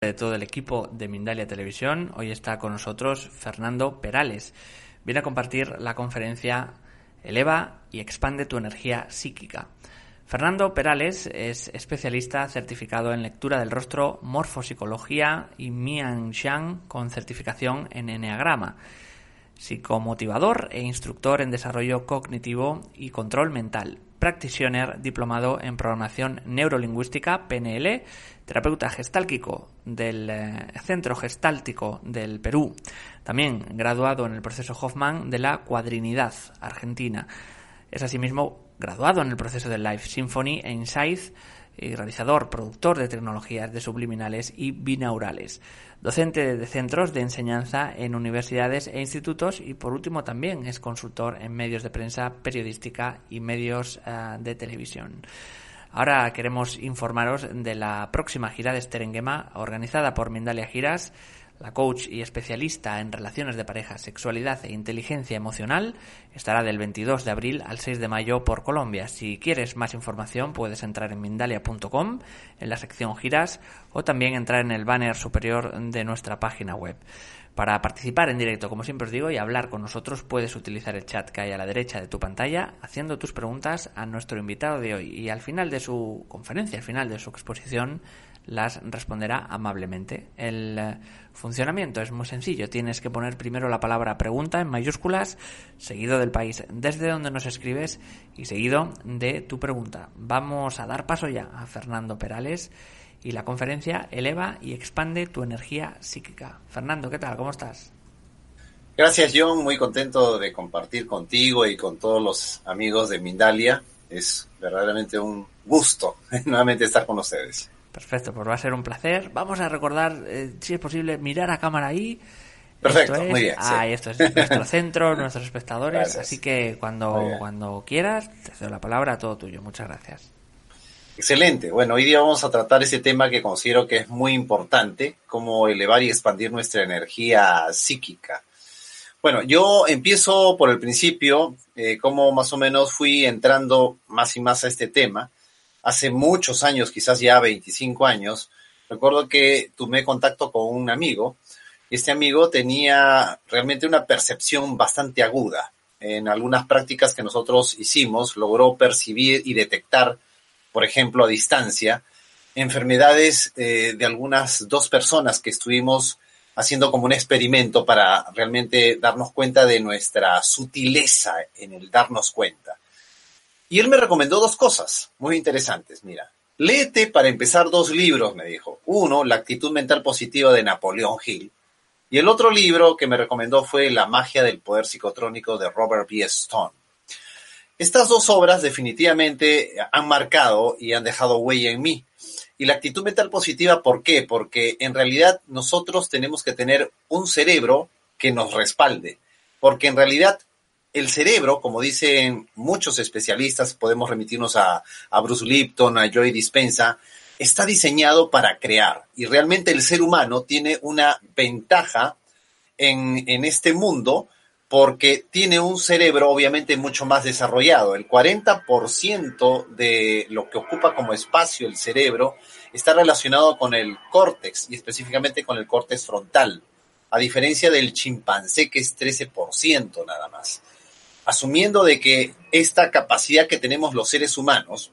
de todo el equipo de Mindalia Televisión. Hoy está con nosotros Fernando Perales. Viene a compartir la conferencia Eleva y expande tu energía psíquica. Fernando Perales es especialista certificado en lectura del rostro, morfopsicología y Mian Xiang con certificación en Enneagrama. Psicomotivador e instructor en desarrollo cognitivo y control mental. Practitioner diplomado en programación neurolingüística PNL, terapeuta gestálquico del eh, Centro Gestáltico del Perú, también graduado en el proceso Hoffman de la Cuadrinidad Argentina. Es asimismo graduado en el proceso de Life Symphony e Insight y realizador, productor de tecnologías de subliminales y binaurales, docente de centros de enseñanza en universidades e institutos y por último también es consultor en medios de prensa periodística y medios eh, de televisión. Ahora queremos informaros de la próxima gira de Sterengema organizada por Mindalia Giras la coach y especialista en relaciones de pareja, sexualidad e inteligencia emocional, estará del 22 de abril al 6 de mayo por Colombia. Si quieres más información puedes entrar en mindalia.com en la sección giras o también entrar en el banner superior de nuestra página web. Para participar en directo, como siempre os digo, y hablar con nosotros, puedes utilizar el chat que hay a la derecha de tu pantalla, haciendo tus preguntas a nuestro invitado de hoy. Y al final de su conferencia, al final de su exposición, las responderá amablemente. El eh, funcionamiento es muy sencillo. Tienes que poner primero la palabra pregunta en mayúsculas, seguido del país desde donde nos escribes y seguido de tu pregunta. Vamos a dar paso ya a Fernando Perales y la conferencia Eleva y expande tu energía psíquica. Fernando, ¿qué tal? ¿Cómo estás? Gracias, John. Muy contento de compartir contigo y con todos los amigos de Mindalia. Es verdaderamente un gusto nuevamente estar con ustedes. Perfecto, pues va a ser un placer. Vamos a recordar, eh, si es posible, mirar a cámara ahí. Perfecto, muy bien. Ah, esto es nuestro centro, nuestros espectadores. Así que cuando, cuando quieras, te doy la palabra todo tuyo. Muchas gracias. Excelente. Bueno, hoy día vamos a tratar ese tema que considero que es muy importante, cómo elevar y expandir nuestra energía psíquica. Bueno, yo empiezo por el principio, eh, cómo más o menos fui entrando más y más a este tema hace muchos años, quizás ya 25 años, recuerdo que tomé contacto con un amigo y este amigo tenía realmente una percepción bastante aguda. En algunas prácticas que nosotros hicimos, logró percibir y detectar, por ejemplo, a distancia, enfermedades eh, de algunas dos personas que estuvimos haciendo como un experimento para realmente darnos cuenta de nuestra sutileza en el darnos cuenta. Y él me recomendó dos cosas muy interesantes. Mira, léete para empezar dos libros, me dijo. Uno, La actitud mental positiva de Napoleón Hill. Y el otro libro que me recomendó fue La magia del poder psicotrónico de Robert B. Stone. Estas dos obras definitivamente han marcado y han dejado huella en mí. Y la actitud mental positiva, ¿por qué? Porque en realidad nosotros tenemos que tener un cerebro que nos respalde. Porque en realidad el cerebro, como dicen muchos especialistas, podemos remitirnos a, Bruce Lipton, a Joy Dispensa, está diseñado para crear. Y realmente el ser humano tiene una ventaja en, en este mundo porque tiene un cerebro obviamente mucho más desarrollado. El 40% de lo que ocupa como espacio el cerebro está relacionado con el córtex y específicamente con el córtex frontal, a diferencia del chimpancé que es 13% nada más asumiendo de que esta capacidad que tenemos los seres humanos,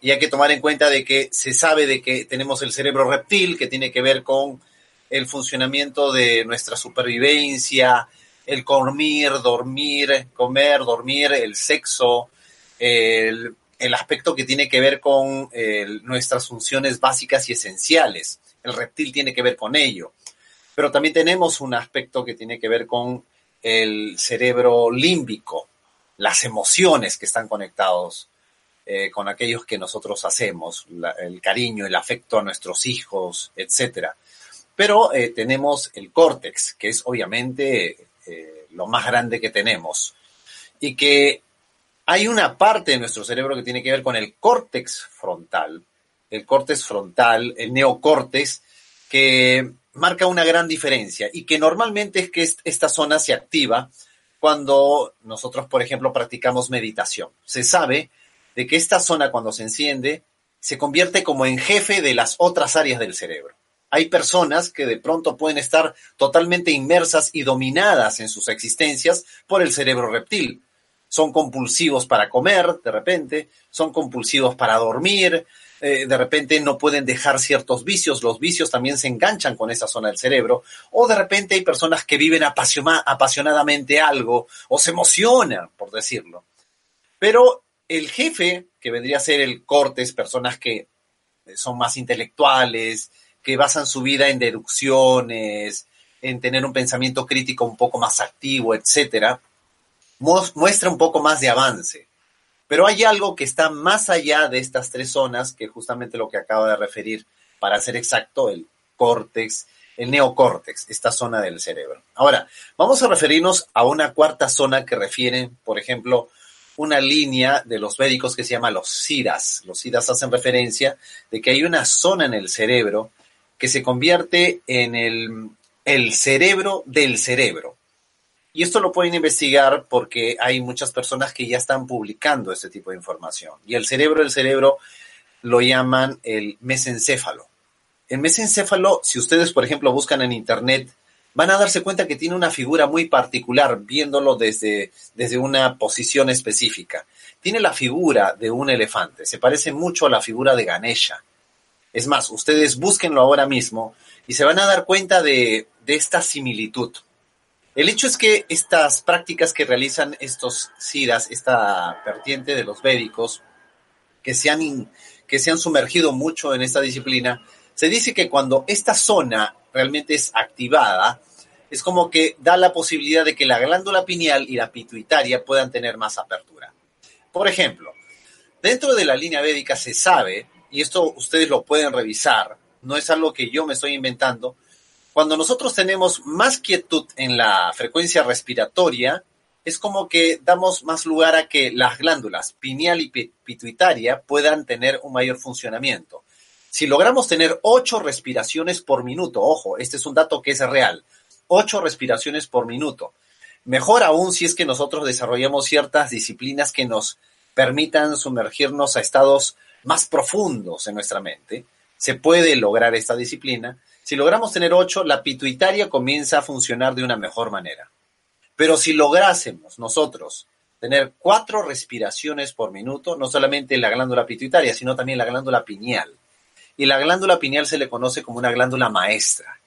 y hay que tomar en cuenta de que se sabe de que tenemos el cerebro reptil, que tiene que ver con el funcionamiento de nuestra supervivencia, el comer, dormir, comer, dormir, el sexo, el, aspecto que tiene que ver con nuestras funciones básicas y esenciales. El reptil tiene que ver con ello. Pero también tenemos un aspecto que tiene que ver con el cerebro límbico, las emociones que están conectados eh, con aquellos que nosotros hacemos, el cariño, el afecto a nuestros hijos, etcétera. Pero eh, tenemos el córtex, que es obviamente eh, lo más grande que tenemos, y que hay una parte de nuestro cerebro que tiene que ver con el córtex frontal, el córtex frontal, el neocórtex, que marca una gran diferencia y que normalmente es que esta zona se activa cuando nosotros, por ejemplo, practicamos meditación. Se sabe de que esta zona cuando se enciende se convierte como en jefe de las otras áreas del cerebro. Hay personas que de pronto pueden estar totalmente inmersas y dominadas en sus existencias por el cerebro reptil. Son compulsivos para comer, de repente, son compulsivos para dormir, eh, de repente no pueden dejar ciertos vicios, los vicios también se enganchan con esa zona del cerebro, o de repente hay personas que viven apasionadamente algo o se emocionan, por decirlo. Pero el jefe, que vendría a ser el cortes, personas que son más intelectuales, que basan su vida en deducciones, en tener un pensamiento crítico un poco más activo, etcétera, muestra un poco más de avance. Pero hay algo que está más allá de estas tres zonas, que justamente lo que acabo de referir, para ser exacto, el córtex, el neocórtex, esta zona del cerebro. Ahora, vamos a referirnos a una cuarta zona que refiere, por ejemplo, una línea de los médicos que se llama los SIDAS. Los SIDAS hacen referencia de que hay una zona en el cerebro que se convierte en el, el cerebro del cerebro. Y esto lo pueden investigar porque hay muchas personas que ya están publicando este tipo de información. Y el cerebro del cerebro lo llaman el mesencéfalo. El mesencéfalo, si ustedes, por ejemplo, buscan en Internet, van a darse cuenta que tiene una figura muy particular, viéndolo desde, desde una posición específica. Tiene la figura de un elefante, se parece mucho a la figura de Ganesha. Es más, ustedes búsquenlo ahora mismo y se van a dar cuenta de, de esta similitud. El hecho es que estas prácticas que realizan estos SIDAS, esta vertiente de los médicos, que se, han que se han sumergido mucho en esta disciplina, se dice que cuando esta zona realmente es activada, es como que da la posibilidad de que la glándula pineal y la pituitaria puedan tener más apertura. Por ejemplo, dentro de la línea védica se sabe, y esto ustedes lo pueden revisar, no es algo que yo me estoy inventando, cuando nosotros tenemos más quietud en la frecuencia respiratoria, es como que damos más lugar a que las glándulas pineal y pituitaria puedan tener un mayor funcionamiento. Si logramos tener ocho respiraciones por minuto, ojo, este es un dato que es real, ocho respiraciones por minuto. Mejor aún si es que nosotros desarrollamos ciertas disciplinas que nos permitan sumergirnos a estados más profundos en nuestra mente. Se puede lograr esta disciplina si logramos tener ocho, la pituitaria comienza a funcionar de una mejor manera. Pero si lográsemos nosotros tener cuatro respiraciones por minuto, no solamente la glándula pituitaria, sino también la glándula pineal. Y la glándula pineal se le conoce como una glándula maestra.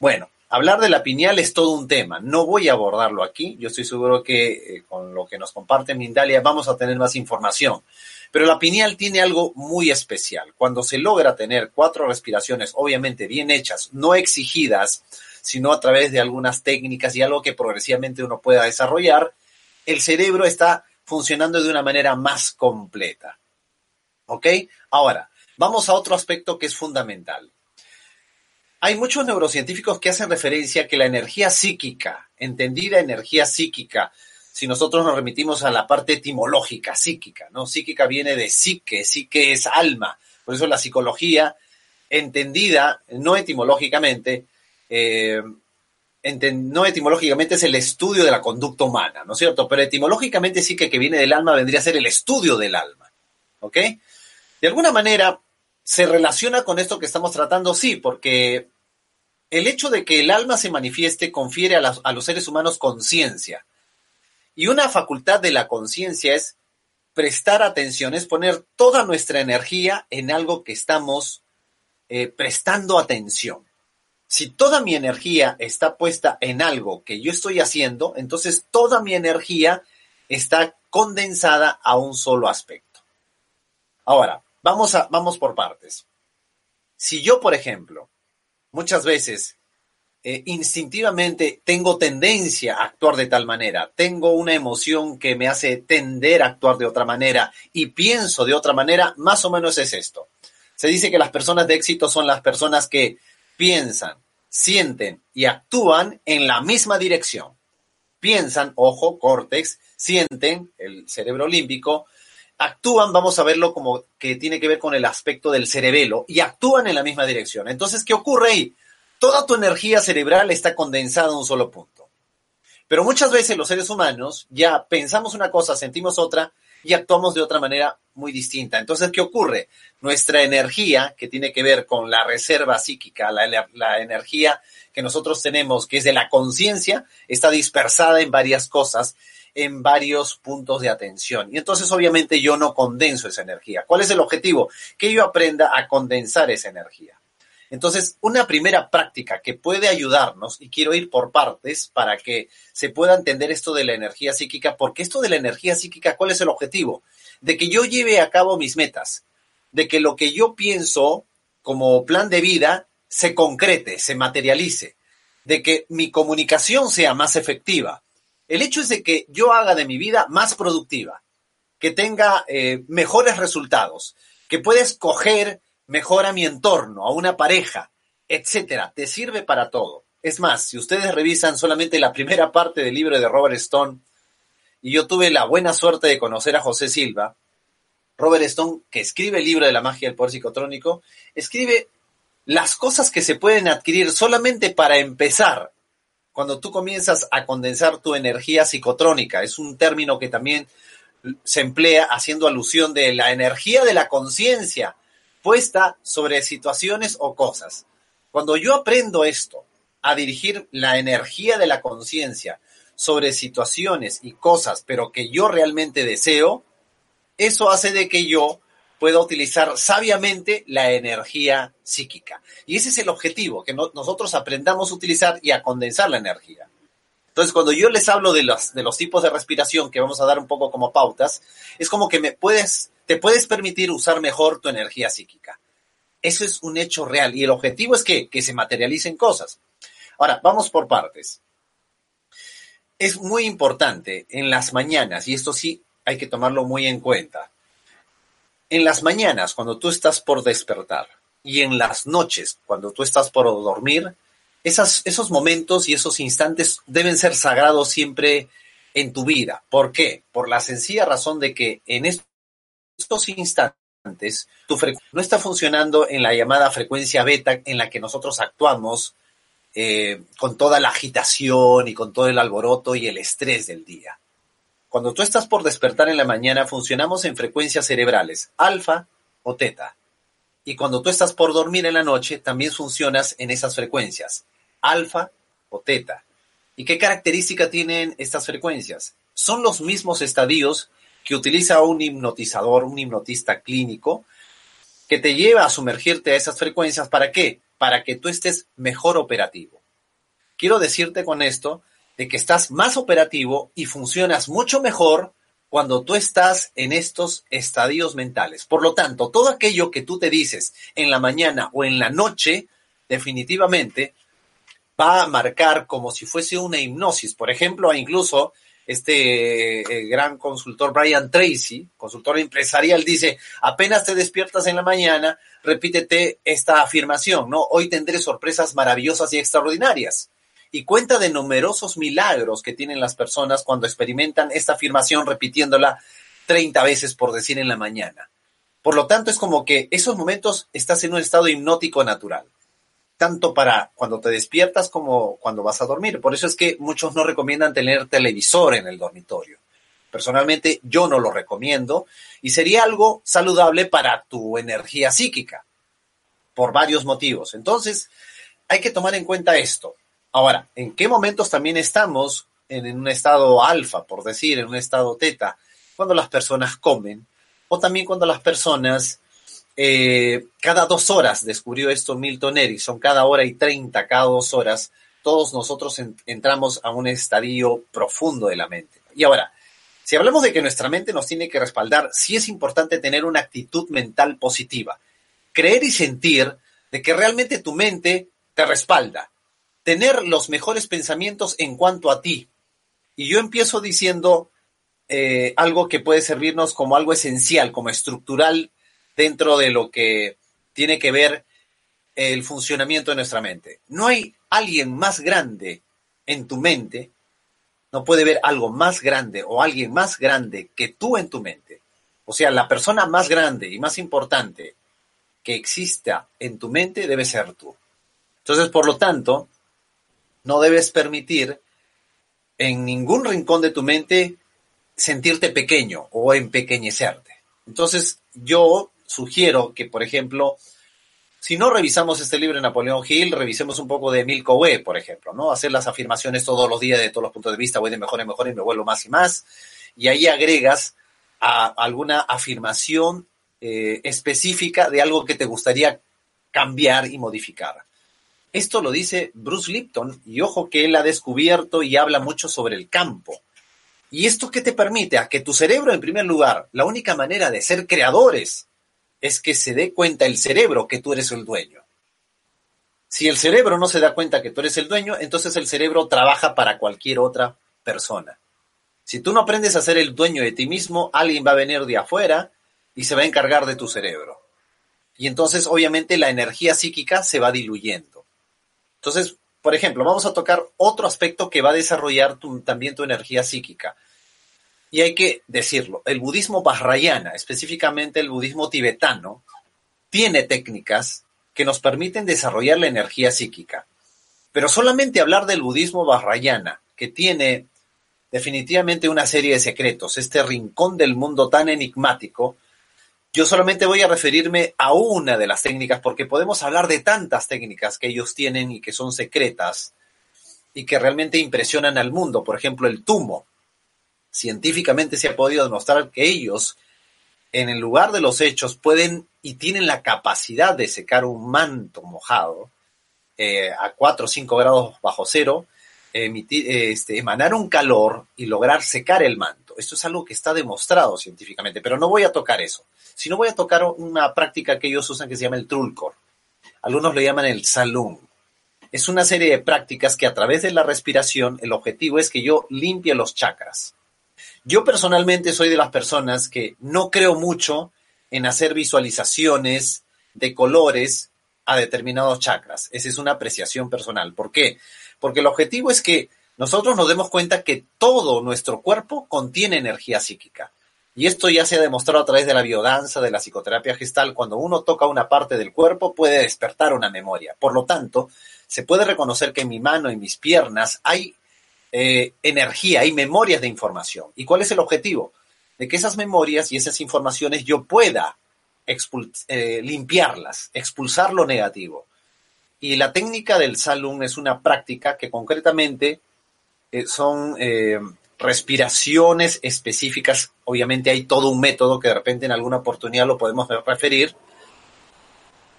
Bueno, hablar de la pineal es todo un tema. No voy a abordarlo aquí. Yo estoy seguro que eh, con lo que nos comparte Mindalia vamos a tener más información. Pero la pineal tiene algo muy especial. Cuando se logra tener cuatro respiraciones, obviamente bien hechas, no exigidas, sino a través de algunas técnicas y algo que progresivamente uno pueda desarrollar, el cerebro está funcionando de una manera más completa. ¿Ok? Ahora, vamos a otro aspecto que es fundamental. Hay muchos neurocientíficos que hacen referencia a que la energía psíquica, entendida energía psíquica, si nosotros nos remitimos a la parte etimológica, psíquica, ¿no? Psíquica viene de psique, psique es alma. Por eso la psicología, entendida no etimológicamente, eh, no etimológicamente es el estudio de la conducta humana, ¿no es cierto? Pero etimológicamente sí que que viene del alma vendría a ser el estudio del alma, ¿ok? De alguna manera se relaciona con esto que estamos tratando, sí, porque el hecho de que el alma se manifieste confiere a los seres humanos conciencia. Y una facultad de la conciencia es prestar atención, es poner toda nuestra energía en algo que estamos eh, prestando atención. Si toda mi energía está puesta en algo que yo estoy haciendo, entonces toda mi energía está condensada a un solo aspecto. Ahora, vamos, vamos por partes. Si yo, por ejemplo, muchas veces eh, instintivamente tengo tendencia a actuar de tal manera, tengo una emoción que me hace tender a actuar de otra manera y pienso de otra manera, más o menos es esto. Se dice que las personas de éxito son las personas que piensan, sienten y actúan en la misma dirección. Piensan, ojo, córtex, sienten, el cerebro límbico, actúan, vamos a verlo como que tiene que ver con el aspecto del cerebelo, y actúan en la misma dirección. Entonces, ¿qué ocurre ahí? Toda tu energía cerebral está condensada en un solo punto. Pero muchas veces los seres humanos ya pensamos una cosa, sentimos otra y actuamos de otra manera muy distinta. Entonces, ¿qué ocurre? Nuestra energía, que tiene que ver con la reserva psíquica, la, la energía que nosotros tenemos, que es de la conciencia, está dispersada en varias cosas en varios puntos de atención. Y entonces obviamente yo no condenso esa energía. ¿Cuál es el objetivo? Que yo aprenda a condensar esa energía. Entonces, una primera práctica que puede ayudarnos, y quiero ir por partes para que se pueda entender esto de la energía psíquica, porque esto de la energía psíquica, ¿cuál es el objetivo? De que yo lleve a cabo mis metas, de que lo que yo pienso como plan de vida se concrete, se materialice, de que mi comunicación sea más efectiva, el hecho es de que yo haga de mi vida más productiva, que tenga eh, mejores resultados, que pueda escoger mejor a mi entorno, a una pareja, etcétera. Te sirve para todo. Es más, si ustedes revisan solamente la primera parte del libro de Robert Stone, y yo tuve la buena suerte de conocer a José Silva, Robert Stone, que escribe el libro de la magia del poder psicotrónico, escribe las cosas que se pueden adquirir solamente para empezar cuando tú comienzas a condensar tu energía psicotrónica. Es un término que también se emplea haciendo alusión de la energía de la conciencia puesta sobre situaciones o cosas. Cuando yo aprendo esto, a dirigir la energía de la conciencia sobre situaciones y cosas, pero que yo realmente deseo, eso hace de que yo pueda utilizar sabiamente la energía psíquica. Y ese es el objetivo, que nosotros aprendamos a utilizar y a condensar la energía. Entonces, cuando yo les hablo de los, de los tipos de respiración que vamos a dar un poco como pautas, es como que me puedes, te puedes permitir usar mejor tu energía psíquica. Eso es un hecho real y el objetivo es que, que se materialicen cosas. Ahora, vamos por partes. Es muy importante en las mañanas, y esto sí hay que tomarlo muy en cuenta, en las mañanas, cuando tú estás por despertar, y en las noches, cuando tú estás por dormir, esos momentos y esos instantes deben ser sagrados siempre en tu vida. ¿Por qué? Por la sencilla razón de que en estos instantes tu no está funcionando en la llamada frecuencia beta en la que nosotros actuamos eh, con toda la agitación y con todo el alboroto y el estrés del día. Cuando tú estás por despertar en la mañana, funcionamos en frecuencias cerebrales, alfa o teta. Y cuando tú estás por dormir en la noche, también funcionas en esas frecuencias, alfa o teta. ¿Y qué característica tienen estas frecuencias? Son los mismos estadios que utiliza un hipnotizador, un hipnotista clínico, que te lleva a sumergirte a esas frecuencias. ¿Para qué? Para que tú estés mejor operativo. Quiero decirte con esto de que estás más operativo y funcionas mucho mejor cuando tú estás en estos estadios mentales. Por lo tanto, todo aquello que tú te dices en la mañana o en la noche, definitivamente va a marcar como si fuese una hipnosis. Por ejemplo, incluso este eh, gran consultor Brian Tracy, consultor empresarial, dice, apenas te despiertas en la mañana, repítete esta afirmación, ¿no? Hoy tendré sorpresas maravillosas y extraordinarias y cuenta de numerosos milagros que tienen las personas cuando experimentan esta afirmación repitiéndola 30 veces por decir en la mañana. Por lo tanto, es como que esos momentos estás en un estado hipnótico natural, tanto para cuando te despiertas como cuando vas a dormir. Por eso es que muchos no recomiendan tener televisor en el dormitorio. Personalmente yo no lo recomiendo y sería algo saludable para tu energía psíquica, por varios motivos. Entonces, hay que tomar en cuenta esto. Ahora, ¿en qué momentos también estamos en, un estado alfa, por decir, en un estado teta? Cuando las personas comen o también cuando las personas eh, cada dos horas, descubrió esto Milton Erickson, cada hora y treinta, cada dos horas, todos nosotros entramos a un estadio profundo de la mente. Y ahora, si hablamos de que nuestra mente nos tiene que respaldar, sí es importante tener una actitud mental positiva. Creer y sentir de que realmente tu mente te respalda, tener los mejores pensamientos en cuanto a ti. Y yo empiezo diciendo eh, algo que puede servirnos como algo esencial, como estructural dentro de lo que tiene que ver el funcionamiento de nuestra mente. No hay alguien más grande en tu mente, no puede haber algo más grande o alguien más grande que tú en tu mente. O sea, la persona más grande y más importante que exista en tu mente debe ser tú. Entonces, por lo tanto, no debes permitir en ningún rincón de tu mente sentirte pequeño o empequeñecerte. Entonces, yo sugiero que, por ejemplo, si no revisamos este libro de Napoleón Hill, revisemos un poco de Emil Coué, por ejemplo, ¿no? Hacer las afirmaciones todos los días de todos los puntos de vista, voy de mejor en mejor y me vuelvo más y más. Y ahí agregas a alguna afirmación eh, específica de algo que te gustaría cambiar y modificar. Esto lo dice Bruce Lipton y ojo que él ha descubierto y habla mucho sobre el campo. ¿Y esto qué te permite? A que tu cerebro, en primer lugar, la única manera de ser creadores es que se dé cuenta el cerebro que tú eres el dueño. Si el cerebro no se da cuenta que tú eres el dueño, entonces el cerebro trabaja para cualquier otra persona. Si tú no aprendes a ser el dueño de ti mismo, alguien va a venir de afuera y se va a encargar de tu cerebro. Y entonces, obviamente, la energía psíquica se va diluyendo. Entonces, por ejemplo, vamos a tocar otro aspecto que va a desarrollar también tu energía psíquica. Y hay que decirlo, el budismo vajrayana, específicamente el budismo tibetano, tiene técnicas que nos permiten desarrollar la energía psíquica. Pero solamente hablar del budismo vajrayana, que tiene definitivamente una serie de secretos, este rincón del mundo tan enigmático, yo solamente voy a referirme a una de las técnicas, porque podemos hablar de tantas técnicas que ellos tienen y que son secretas y que realmente impresionan al mundo. Por ejemplo, el tumo científicamente se ha podido demostrar que ellos, en el lugar de los hechos, pueden y tienen la capacidad de secar un manto mojado eh, a 4 o 5 grados bajo cero, emitir, este, emanar un calor y lograr secar el manto. Esto es algo que está demostrado científicamente, pero no voy a tocar eso, sino voy a tocar una práctica que ellos usan que se llama el trulcor. Algunos lo llaman el salón. Es una serie de prácticas que a través de la respiración el objetivo es que yo limpie los chakras. Yo personalmente soy de las personas que no creo mucho en hacer visualizaciones de colores a determinados chakras. Esa es una apreciación personal. ¿Por qué? Porque el objetivo es que nosotros nos demos cuenta que todo nuestro cuerpo contiene energía psíquica. Y esto ya se ha demostrado a través de la biodanza, de la psicoterapia gestal. Cuando uno toca una parte del cuerpo puede despertar una memoria. Por lo tanto, se puede reconocer que en mi mano y mis piernas hay eh, energía y memorias de información. ¿Y cuál es el objetivo? De que esas memorias y esas informaciones yo pueda eh, limpiarlas, expulsar lo negativo. Y la técnica del Salum es una práctica que concretamente eh, son respiraciones específicas. Obviamente hay todo un método que de repente en alguna oportunidad lo podemos referir,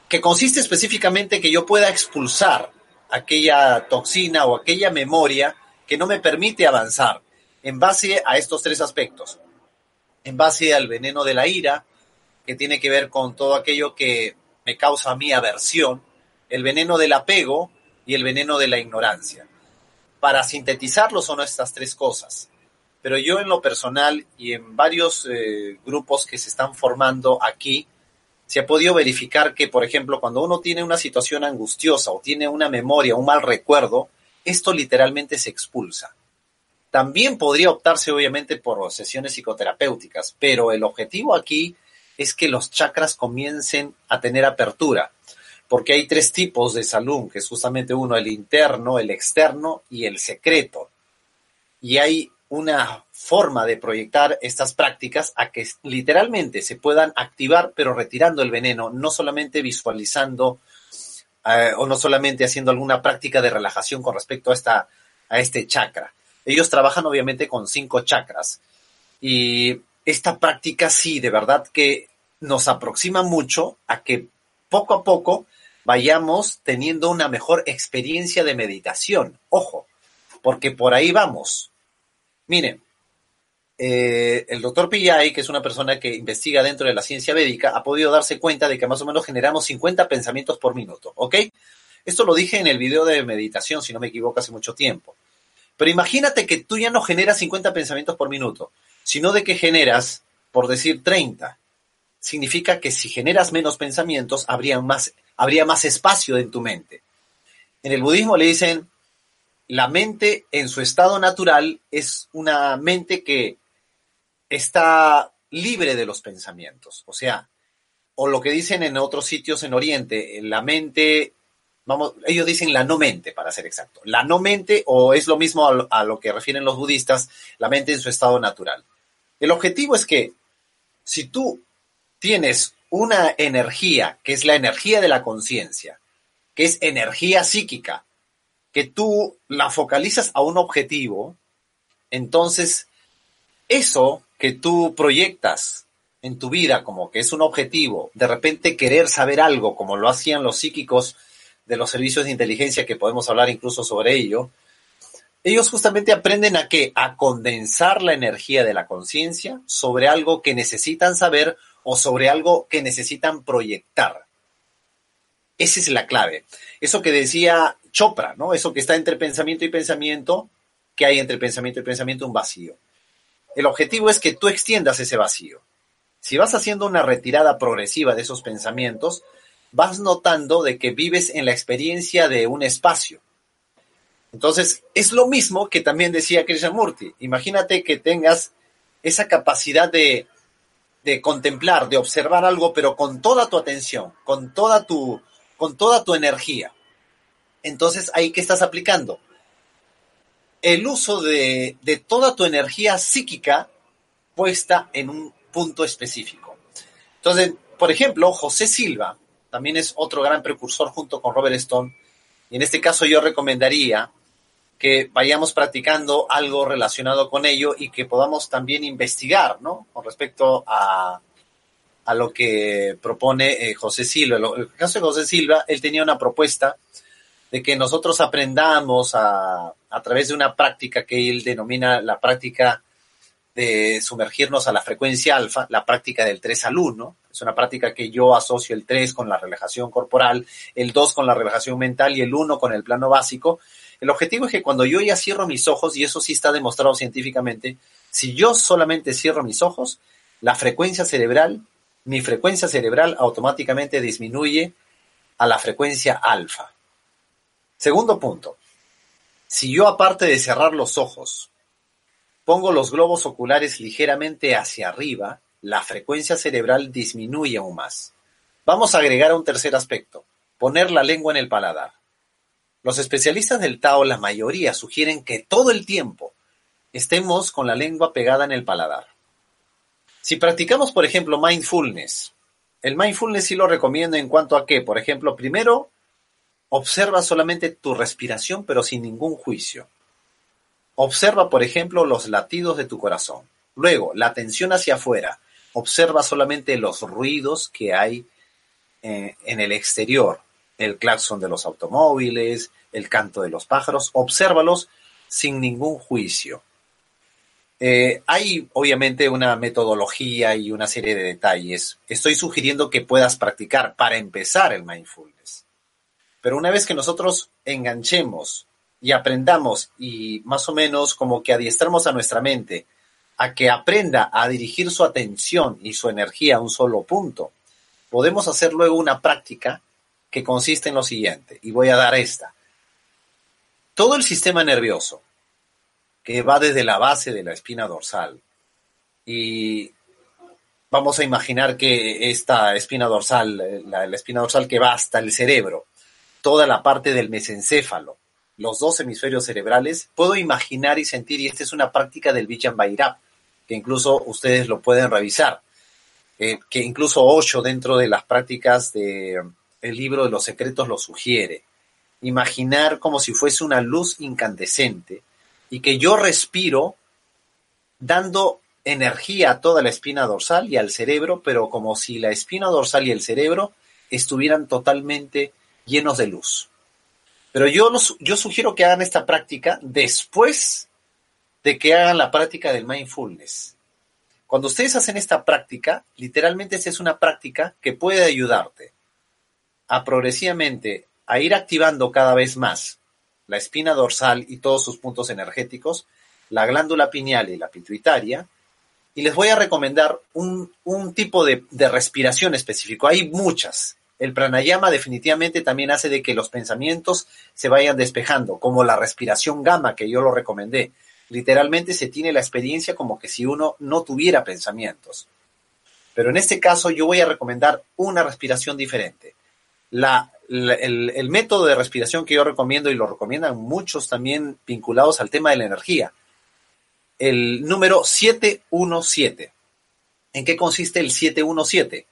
que consiste específicamente que yo pueda expulsar aquella toxina o aquella memoria que no me permite avanzar en base a estos tres aspectos. En base al veneno de la ira, que tiene que ver con todo aquello que me causa mi aversión, el veneno del apego y el veneno de la ignorancia. Para sintetizarlo son estas tres cosas. Pero yo en lo personal y en varios eh, grupos que se están formando aquí, se ha podido verificar que, por ejemplo, cuando uno tiene una situación angustiosa o tiene una memoria, un mal recuerdo, esto literalmente se expulsa. También podría optarse obviamente por sesiones psicoterapéuticas, pero el objetivo aquí es que los chakras comiencen a tener apertura, porque hay tres tipos de salud, que es justamente uno, el interno, el externo y el secreto. Y hay una forma de proyectar estas prácticas a que literalmente se puedan activar, pero retirando el veneno, no solamente visualizando eh, o no solamente haciendo alguna práctica de relajación con respecto a, esta, a este chakra. Ellos trabajan obviamente con cinco chakras y esta práctica sí, de verdad que nos aproxima mucho a que poco a poco vayamos teniendo una mejor experiencia de meditación. Ojo, porque por ahí vamos. Miren, eh, el doctor Pillay, que es una persona que investiga dentro de la ciencia védica, ha podido darse cuenta de que más o menos generamos 50 pensamientos por minuto, ¿ok? Esto lo dije en el video de meditación, si no me equivoco, hace mucho tiempo. Pero imagínate que tú ya no generas 50 pensamientos por minuto, sino de que generas, por decir, 30. Significa que si generas menos pensamientos, habría más, habría más espacio en tu mente. En el budismo le dicen, la mente en su estado natural es una mente que está libre de los pensamientos. O sea, o lo que dicen en otros sitios en Oriente, la mente, vamos, ellos dicen la no mente, para ser exacto. La no mente, o es lo mismo a lo, que refieren los budistas, la mente en su estado natural. El objetivo es que si tú tienes una energía, que es la energía de la conciencia, que es energía psíquica, que tú la focalizas a un objetivo, entonces eso que tú proyectas en tu vida como que es un objetivo, de repente querer saber algo, como lo hacían los psíquicos de los servicios de inteligencia, que podemos hablar incluso sobre ello, ellos justamente aprenden a qué? A condensar la energía de la conciencia sobre algo que necesitan saber o sobre algo que necesitan proyectar. Esa es la clave. Eso que decía Chopra, ¿no? Eso que está entre pensamiento y pensamiento, que hay entre pensamiento y pensamiento un vacío. El objetivo es que tú extiendas ese vacío. Si vas haciendo una retirada progresiva de esos pensamientos, vas notando de que vives en la experiencia de un espacio. Entonces, es lo mismo que también decía Krishnamurti. Imagínate que tengas esa capacidad de, de contemplar, de observar algo, pero con toda tu atención, con toda tu, con toda tu energía. Entonces, ahí qué estás aplicando? El uso de, toda tu energía psíquica puesta en un punto específico. Entonces, por ejemplo, José Silva también es otro gran precursor junto con Robert Stone. Y en este caso yo recomendaría que vayamos practicando algo relacionado con ello y que podamos también investigar, ¿no? Con respecto a, a lo que propone eh, José Silva. En el caso de José Silva, él tenía una propuesta de que nosotros aprendamos a, a través de una práctica que él denomina la práctica de sumergirnos a la frecuencia alfa, la práctica del 3 al 1. Es una práctica que yo asocio el 3 con la relajación corporal, el 2 con la relajación mental y el 1 con el plano básico. El objetivo es que cuando yo ya cierro mis ojos, y eso sí está demostrado científicamente, si yo solamente cierro mis ojos, la frecuencia cerebral, mi frecuencia cerebral automáticamente disminuye a la frecuencia alfa. Segundo punto, si yo aparte de cerrar los ojos, Pongo los globos oculares ligeramente hacia arriba, la frecuencia cerebral disminuye aún más. Vamos a agregar un tercer aspecto, poner la lengua en el paladar. Los especialistas del Tao, la mayoría, sugieren que todo el tiempo estemos con la lengua pegada en el paladar. Si practicamos, por ejemplo, mindfulness, el mindfulness sí lo recomiendo en cuanto a que, por ejemplo, primero, observa solamente tu respiración pero sin ningún juicio. Observa, por ejemplo, los latidos de tu corazón. Luego, la atención hacia afuera. Observa solamente los ruidos que hay eh, en el exterior. El claxon de los automóviles, el canto de los pájaros. Obsérvalos sin ningún juicio. Eh, hay obviamente una metodología y una serie de detalles. Estoy sugiriendo que puedas practicar para empezar el mindfulness. Pero una vez que nosotros enganchemos y aprendamos y más o menos como que adiestramos a nuestra mente a que aprenda a dirigir su atención y su energía a un solo punto, podemos hacer luego una práctica que consiste en lo siguiente, y voy a dar esta. Todo el sistema nervioso, que va desde la base de la espina dorsal, y vamos a imaginar que esta espina dorsal, la, la espina dorsal que va hasta el cerebro, toda la parte del mesencéfalo, los dos hemisferios cerebrales, puedo imaginar y sentir, y esta es una práctica del Bhairab, que incluso ustedes lo pueden revisar, eh, que incluso Osho dentro de las prácticas del el libro de los secretos lo sugiere. Imaginar como si fuese una luz incandescente y que yo respiro dando energía a toda la espina dorsal y al cerebro, pero como si la espina dorsal y el cerebro estuvieran totalmente llenos de luz. Pero yo, yo sugiero que hagan esta práctica después de que hagan la práctica del mindfulness. Cuando ustedes hacen esta práctica, literalmente esta es una práctica que puede ayudarte a progresivamente a ir activando cada vez más la espina dorsal y todos sus puntos energéticos, la glándula pineal y la pituitaria, y les voy a recomendar un, tipo de, de, respiración específico. Hay muchas. El pranayama definitivamente también hace de que los pensamientos se vayan despejando, como la respiración gamma que yo lo recomendé. Literalmente se tiene la experiencia como que si uno no tuviera pensamientos. Pero en este caso yo voy a recomendar una respiración diferente. La, el, el, método de respiración que yo recomiendo y lo recomiendan muchos también vinculados al tema de la energía el número 717. ¿En qué consiste el 717?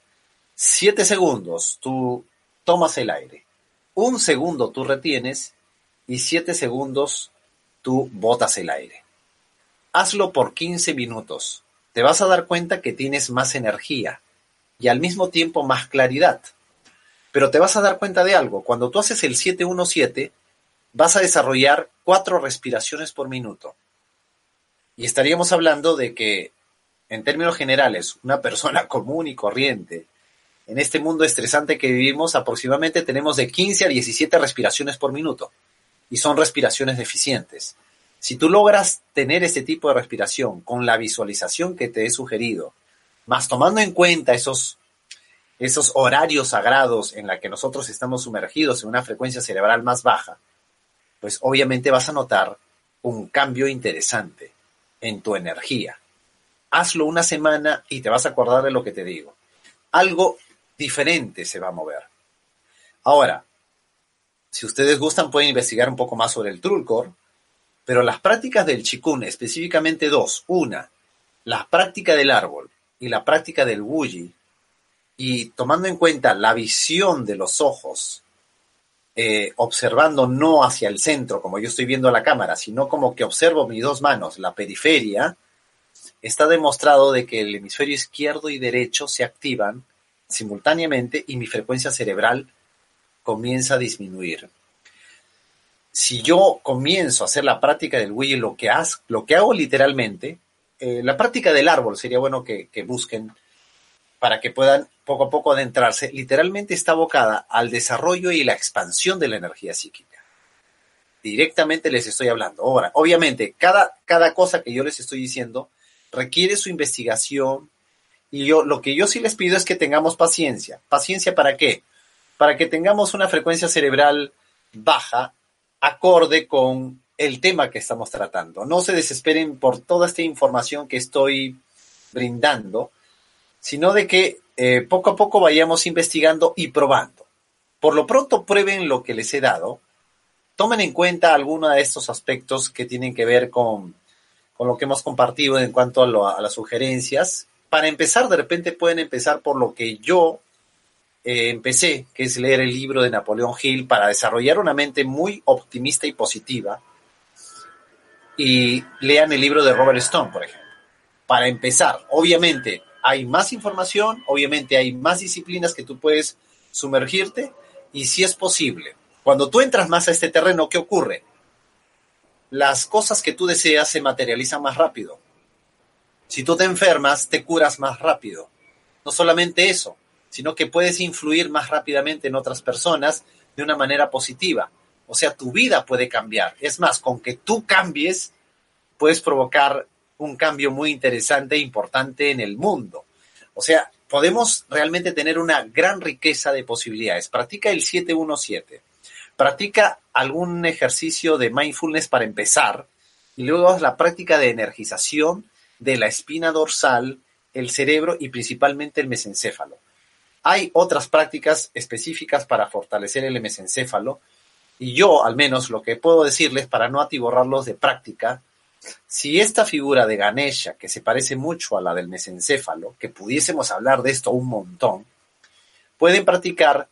Siete segundos tú tomas el aire, un segundo tú retienes y siete segundos tú botas el aire. Hazlo por 15 minutos. Te vas a dar cuenta que tienes más energía y al mismo tiempo más claridad. Pero te vas a dar cuenta de algo. Cuando tú haces el 717, vas a desarrollar cuatro respiraciones por minuto. Y estaríamos hablando de que, en términos generales, una persona común y corriente, en este mundo estresante que vivimos, aproximadamente tenemos de 15 a 17 respiraciones por minuto. Y son respiraciones deficientes. Si tú logras tener este tipo de respiración con la visualización que te he sugerido, más tomando en cuenta esos, esos horarios sagrados en la que nosotros estamos sumergidos en una frecuencia cerebral más baja, pues obviamente vas a notar un cambio interesante en tu energía. Hazlo una semana y te vas a acordar de lo que te digo. Algo diferente se va a mover. Ahora, si ustedes gustan, pueden investigar un poco más sobre el Trulcor, pero las prácticas del Chikun, específicamente dos. Una, la práctica del árbol y la práctica del Wuji, y tomando en cuenta la visión de los ojos eh, observando no hacia el centro, como yo estoy viendo la cámara, sino como que observo mis dos manos, la periferia, está demostrado de que el hemisferio izquierdo y derecho se activan simultáneamente y mi frecuencia cerebral comienza a disminuir. Si yo comienzo a hacer la práctica del Wii, lo que, lo que hago literalmente, eh, la práctica del árbol sería bueno que, que busquen para que puedan poco a poco adentrarse, literalmente está abocada al desarrollo y la expansión de la energía psíquica. Directamente les estoy hablando. Ahora, obviamente, cada, cada cosa que yo les estoy diciendo requiere su investigación y yo lo que yo sí les pido es que tengamos paciencia. ¿Paciencia para qué? Para que tengamos una frecuencia cerebral baja, acorde con el tema que estamos tratando. No se desesperen por toda esta información que estoy brindando, sino de que eh, poco a poco vayamos investigando y probando. Por lo pronto prueben lo que les he dado, tomen en cuenta algunos de estos aspectos que tienen que ver con, lo que hemos compartido en cuanto a, las sugerencias. Para empezar, de repente pueden empezar por lo que yo eh, empecé, que es leer el libro de Napoleón Hill para desarrollar una mente muy optimista y positiva. Y lean el libro de Robert Stone, por ejemplo. Para empezar, obviamente, hay más información, obviamente hay más disciplinas que tú puedes sumergirte y si es posible, cuando tú entras más a este terreno, ¿qué ocurre? Las cosas que tú deseas se materializan más rápido. Si tú te enfermas, te curas más rápido. No solamente eso, sino que puedes influir más rápidamente en otras personas de una manera positiva. O sea, tu vida puede cambiar. Es más, con que tú cambies, puedes provocar un cambio muy interesante e importante en el mundo. O sea, podemos realmente tener una gran riqueza de posibilidades. Practica el 717. Practica algún ejercicio de mindfulness para empezar y luego haz la práctica de energización de la espina dorsal, el cerebro y principalmente el mesencéfalo. Hay otras prácticas específicas para fortalecer el mesencéfalo y yo, al menos, lo que puedo decirles para no atiborrarlos de práctica, si esta figura de Ganesha, que se parece mucho a la del mesencéfalo, que pudiésemos hablar de esto un montón, pueden practicar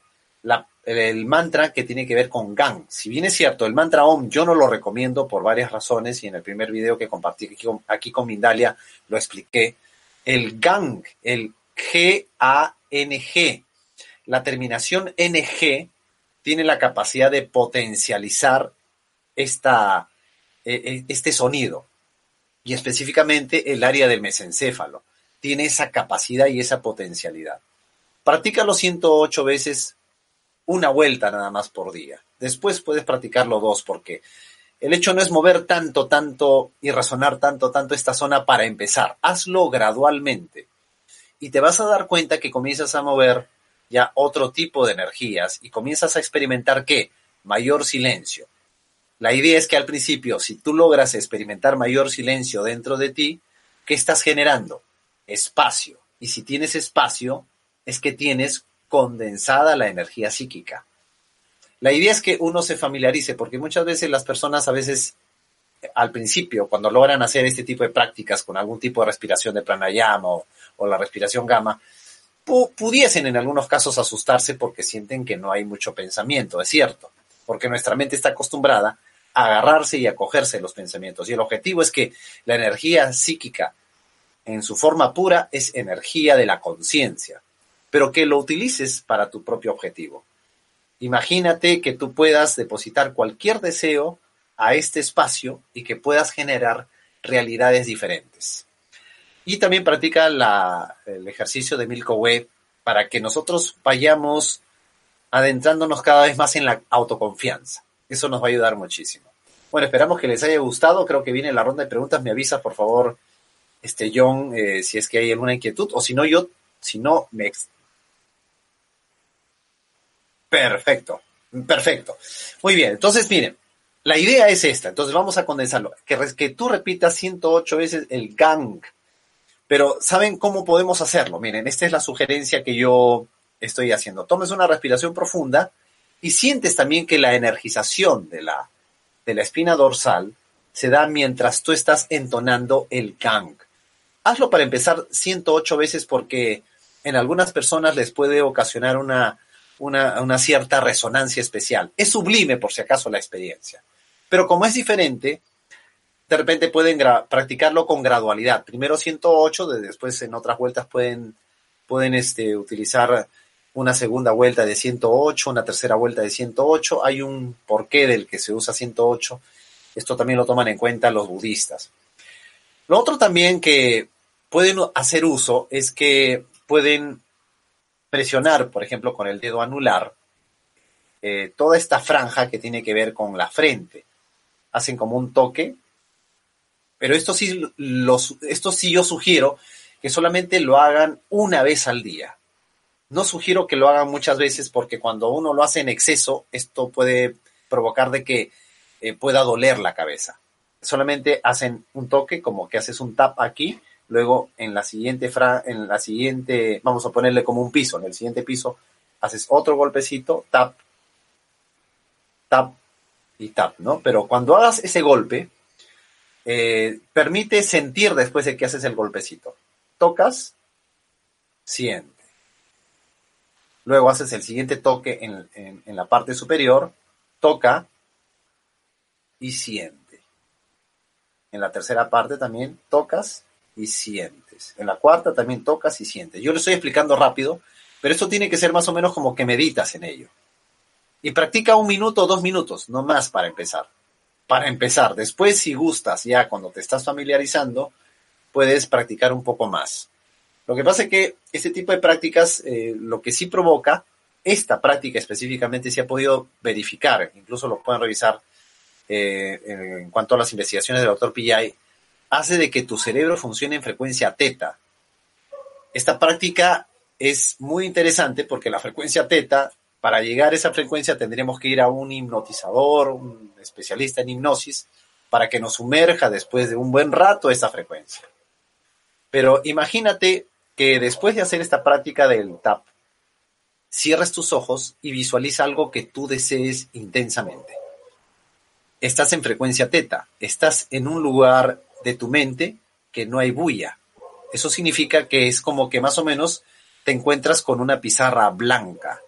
el mantra que tiene que ver con Gan. Si bien es cierto, el mantra Om yo no lo recomiendo por varias razones y en el primer video que compartí aquí con, Mindalia lo expliqué. El Gang, el G-A-N-G, la terminación NG tiene la capacidad de potencializar esta, eh, eh, este sonido y específicamente el área del mesencéfalo. Tiene esa capacidad y esa potencialidad. Practícalo 108 veces una vuelta nada más por día. Después puedes practicarlo dos porque el hecho no es mover tanto, tanto y razonar tanto, tanto esta zona para empezar. Hazlo gradualmente. Y te vas a dar cuenta que comienzas a mover ya otro tipo de energías y comienzas a experimentar qué? Mayor silencio. La idea es que al principio, si tú logras experimentar mayor silencio dentro de ti, ¿qué estás generando? Espacio. Y si tienes espacio, es que tienes condensada la energía psíquica. La idea es que uno se familiarice, porque muchas veces las personas a veces al principio, cuando logran hacer este tipo de prácticas con algún tipo de respiración de pranayama o, o la respiración gamma, pudiesen en algunos casos asustarse porque sienten que no hay mucho pensamiento, es cierto, porque nuestra mente está acostumbrada a agarrarse y acogerse de los pensamientos. Y el objetivo es que la energía psíquica en su forma pura es energía de la conciencia, pero que lo utilices para tu propio objetivo. Imagínate que tú puedas depositar cualquier deseo a este espacio y que puedas generar realidades diferentes. Y también practica el ejercicio de Milko Way para que nosotros vayamos adentrándonos cada vez más en la autoconfianza. Eso nos va a ayudar muchísimo. Bueno, esperamos que les haya gustado. Creo que viene la ronda de preguntas. Me avisa, por favor, este John, eh, si es que hay alguna inquietud. O si no, yo, si no, me, Perfecto, perfecto. Muy bien, entonces miren, la idea es esta, entonces vamos a condensarlo, que, que tú repitas 108 veces el gang, pero ¿saben cómo podemos hacerlo? Miren, esta es la sugerencia que yo estoy haciendo. Tomes una respiración profunda y sientes también que la energización de la, de la espina dorsal se da mientras tú estás entonando el gang. Hazlo para empezar 108 veces porque en algunas personas les puede ocasionar una una, cierta resonancia especial. Es sublime, por si acaso, la experiencia. Pero como es diferente, de repente pueden practicarlo con gradualidad. Primero 108, después en otras vueltas pueden, pueden este, utilizar una segunda vuelta de 108, una tercera vuelta de 108. Hay un porqué del que se usa 108. Esto también lo toman en cuenta los budistas. Lo otro también que pueden hacer uso es que pueden presionar, por ejemplo, con el dedo anular, eh, toda esta franja que tiene que ver con la frente. Hacen como un toque, pero esto sí, esto sí yo sugiero que solamente lo hagan una vez al día. No sugiero que lo hagan muchas veces porque cuando uno lo hace en exceso, esto puede provocar de que eh, pueda doler la cabeza. Solamente hacen un toque, como que haces un tap aquí Luego, en la siguiente, fra en la siguiente, vamos a ponerle como un piso, en el siguiente piso, haces otro golpecito, tap, tap y tap, ¿no? Pero cuando hagas ese golpe, eh, permite sentir después de que haces el golpecito. Tocas, siente. Luego haces el siguiente toque en, en la parte superior, toca y siente. En la tercera parte también tocas y sientes. En la cuarta también tocas y sientes. Yo lo estoy explicando rápido, pero esto tiene que ser más o menos como que meditas en ello. Y practica un minuto o dos minutos, no más para empezar. Para empezar, después si gustas, ya cuando te estás familiarizando, puedes practicar un poco más. Lo que pasa es que este tipo de prácticas, eh, lo que sí provoca, esta práctica específicamente se ha podido verificar, incluso lo pueden revisar eh, en cuanto a las investigaciones del doctor Pillay, hace de que tu cerebro funcione en frecuencia teta. Esta práctica es muy interesante porque la frecuencia teta, para llegar a esa frecuencia tendremos que ir a un hipnotizador, un especialista en hipnosis, para que nos sumerja después de un buen rato esa frecuencia. Pero imagínate que después de hacer esta práctica del TAP, cierres tus ojos y visualiza algo que tú desees intensamente. Estás en frecuencia teta, estás en un lugar de tu mente que no hay bulla. Eso significa que es como que más o menos te encuentras con una pizarra blanca.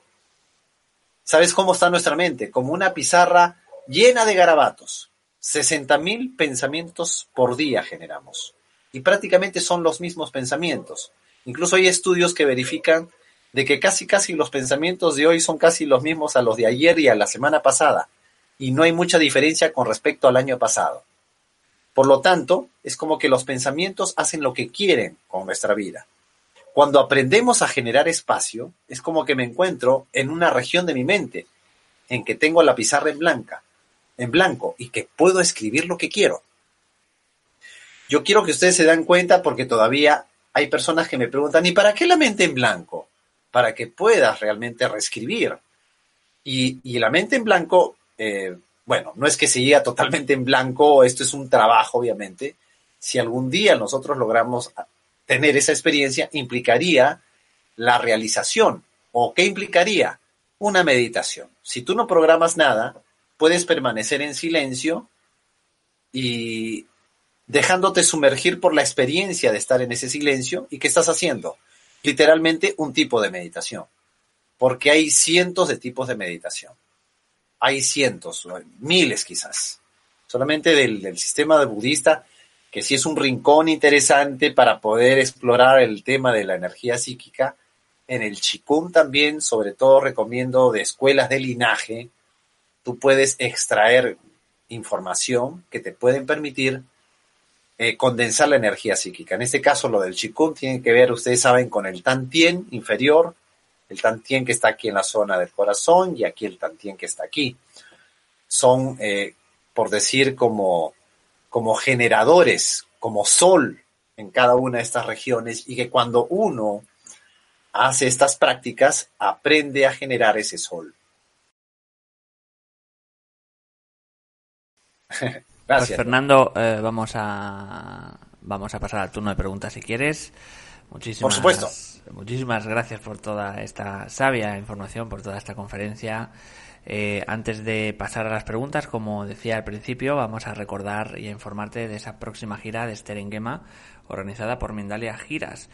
¿Sabes cómo está nuestra mente? Como una pizarra llena de garabatos. 60.000 pensamientos por día generamos. Y prácticamente son los mismos pensamientos. Incluso hay estudios que verifican de que casi casi los pensamientos de hoy son casi los mismos a los de ayer y a la semana pasada. Y no hay mucha diferencia con respecto al año pasado. Por lo tanto, es como que los pensamientos hacen lo que quieren con nuestra vida. Cuando aprendemos a generar espacio, es como que me encuentro en una región de mi mente en que tengo la pizarra en blanca, en blanco y que puedo escribir lo que quiero. Yo quiero que ustedes se den cuenta porque todavía hay personas que me preguntan, ¿y para qué la mente en blanco? Para que puedas realmente reescribir. Y, la mente en blanco, eh, bueno, no es que se llegue totalmente en blanco, esto es un trabajo, obviamente. Si algún día nosotros logramos tener esa experiencia, implicaría la realización. ¿O qué implicaría? Una meditación. Si tú no programas nada, puedes permanecer en silencio y dejándote sumergir por la experiencia de estar en ese silencio. ¿Y qué estás haciendo? Literalmente un tipo de meditación. Porque hay cientos de tipos de meditación. Hay cientos, miles quizás. Solamente del, sistema budista, que sí es un rincón interesante para poder explorar el tema de la energía psíquica. En el Qigong también, sobre todo recomiendo de escuelas de linaje, tú puedes extraer información que te pueden permitir eh, condensar la energía psíquica. En este caso, lo del Qigong tiene que ver, ustedes saben, con el Tantien inferior, el Tantien que está aquí en la zona del corazón y aquí el Tantien que está aquí. Son, eh, por decir, como, como generadores, como sol en cada una de estas regiones y que cuando uno hace estas prácticas, aprende a generar ese sol. Pues Fernando, eh, vamos a vamos a pasar al turno de preguntas si quieres. Muchísimas, por supuesto. Muchísimas gracias por toda esta sabia información, por toda esta conferencia. Eh, antes de pasar a las preguntas, como decía al principio, vamos a recordar y a informarte de esa próxima gira de Sterengema organizada por Mindalia Giras.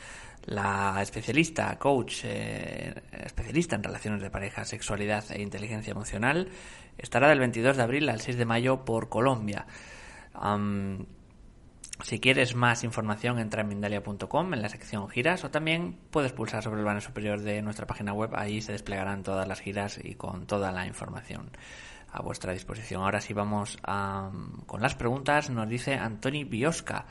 La especialista, coach, eh, especialista en relaciones de pareja, sexualidad e inteligencia emocional, estará del 22 de abril al 6 de mayo por Colombia. Si quieres más información, entra en Mindalia.com en la sección giras o también puedes pulsar sobre el banner superior de nuestra página web. Ahí se desplegarán todas las giras y con toda la información a vuestra disposición. Ahora sí vamos con las preguntas. Nos dice Antoni Biosca.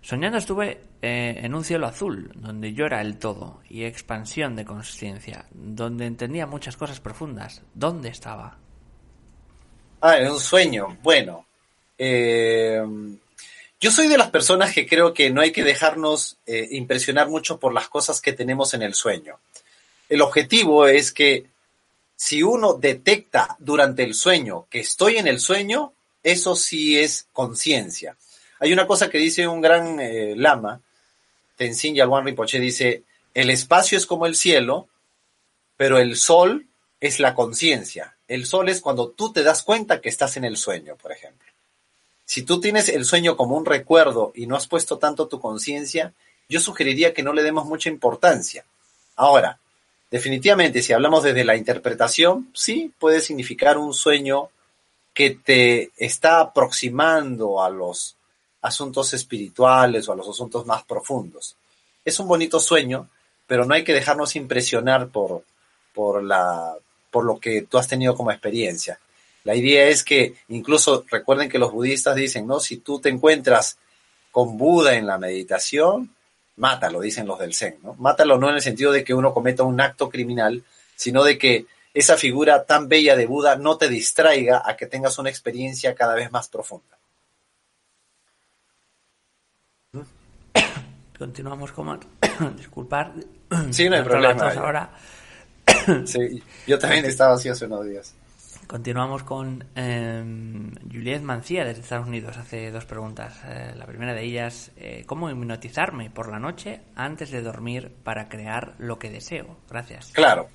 Soñando estuve eh, en un cielo azul, donde yo el todo, y expansión de conciencia, donde entendía muchas cosas profundas. ¿Dónde estaba? Ah, en un sueño. Bueno, eh, yo soy de las personas que creo que no hay que dejarnos eh, impresionar mucho por las cosas que tenemos en el sueño. El objetivo es que si uno detecta durante el sueño que estoy en el sueño, eso sí es conciencia. Hay una cosa que dice un gran eh, lama, Tenzin Yalwan Rinpoche, dice, el espacio es como el cielo, pero el sol es la conciencia. El sol es cuando tú te das cuenta que estás en el sueño, por ejemplo. Si tú tienes el sueño como un recuerdo y no has puesto tanto tu conciencia, yo sugeriría que no le demos mucha importancia. Ahora, definitivamente, si hablamos desde la interpretación, sí puede significar un sueño que te está aproximando a los asuntos espirituales o a los asuntos más profundos. Es un bonito sueño, pero no hay que dejarnos impresionar por, por, por lo que tú has tenido como experiencia. La idea es que incluso recuerden que los budistas dicen, ¿no? Si tú te encuentras con Buda en la meditación, mátalo, dicen los del Zen, ¿no? Mátalo no en el sentido de que uno cometa un acto criminal, sino de que esa figura tan bella de Buda no te distraiga a que tengas una experiencia cada vez más profunda. Continuamos con... Disculpar. Sí, no hay problema. Ahora. sí, yo también estaba así hace unos días. Continuamos con eh, Juliette Mancía desde Estados Unidos. Hace dos preguntas. Eh, la primera de ellas, eh, ¿cómo hipnotizarme por la noche antes de dormir para crear lo que deseo? Gracias. Claro.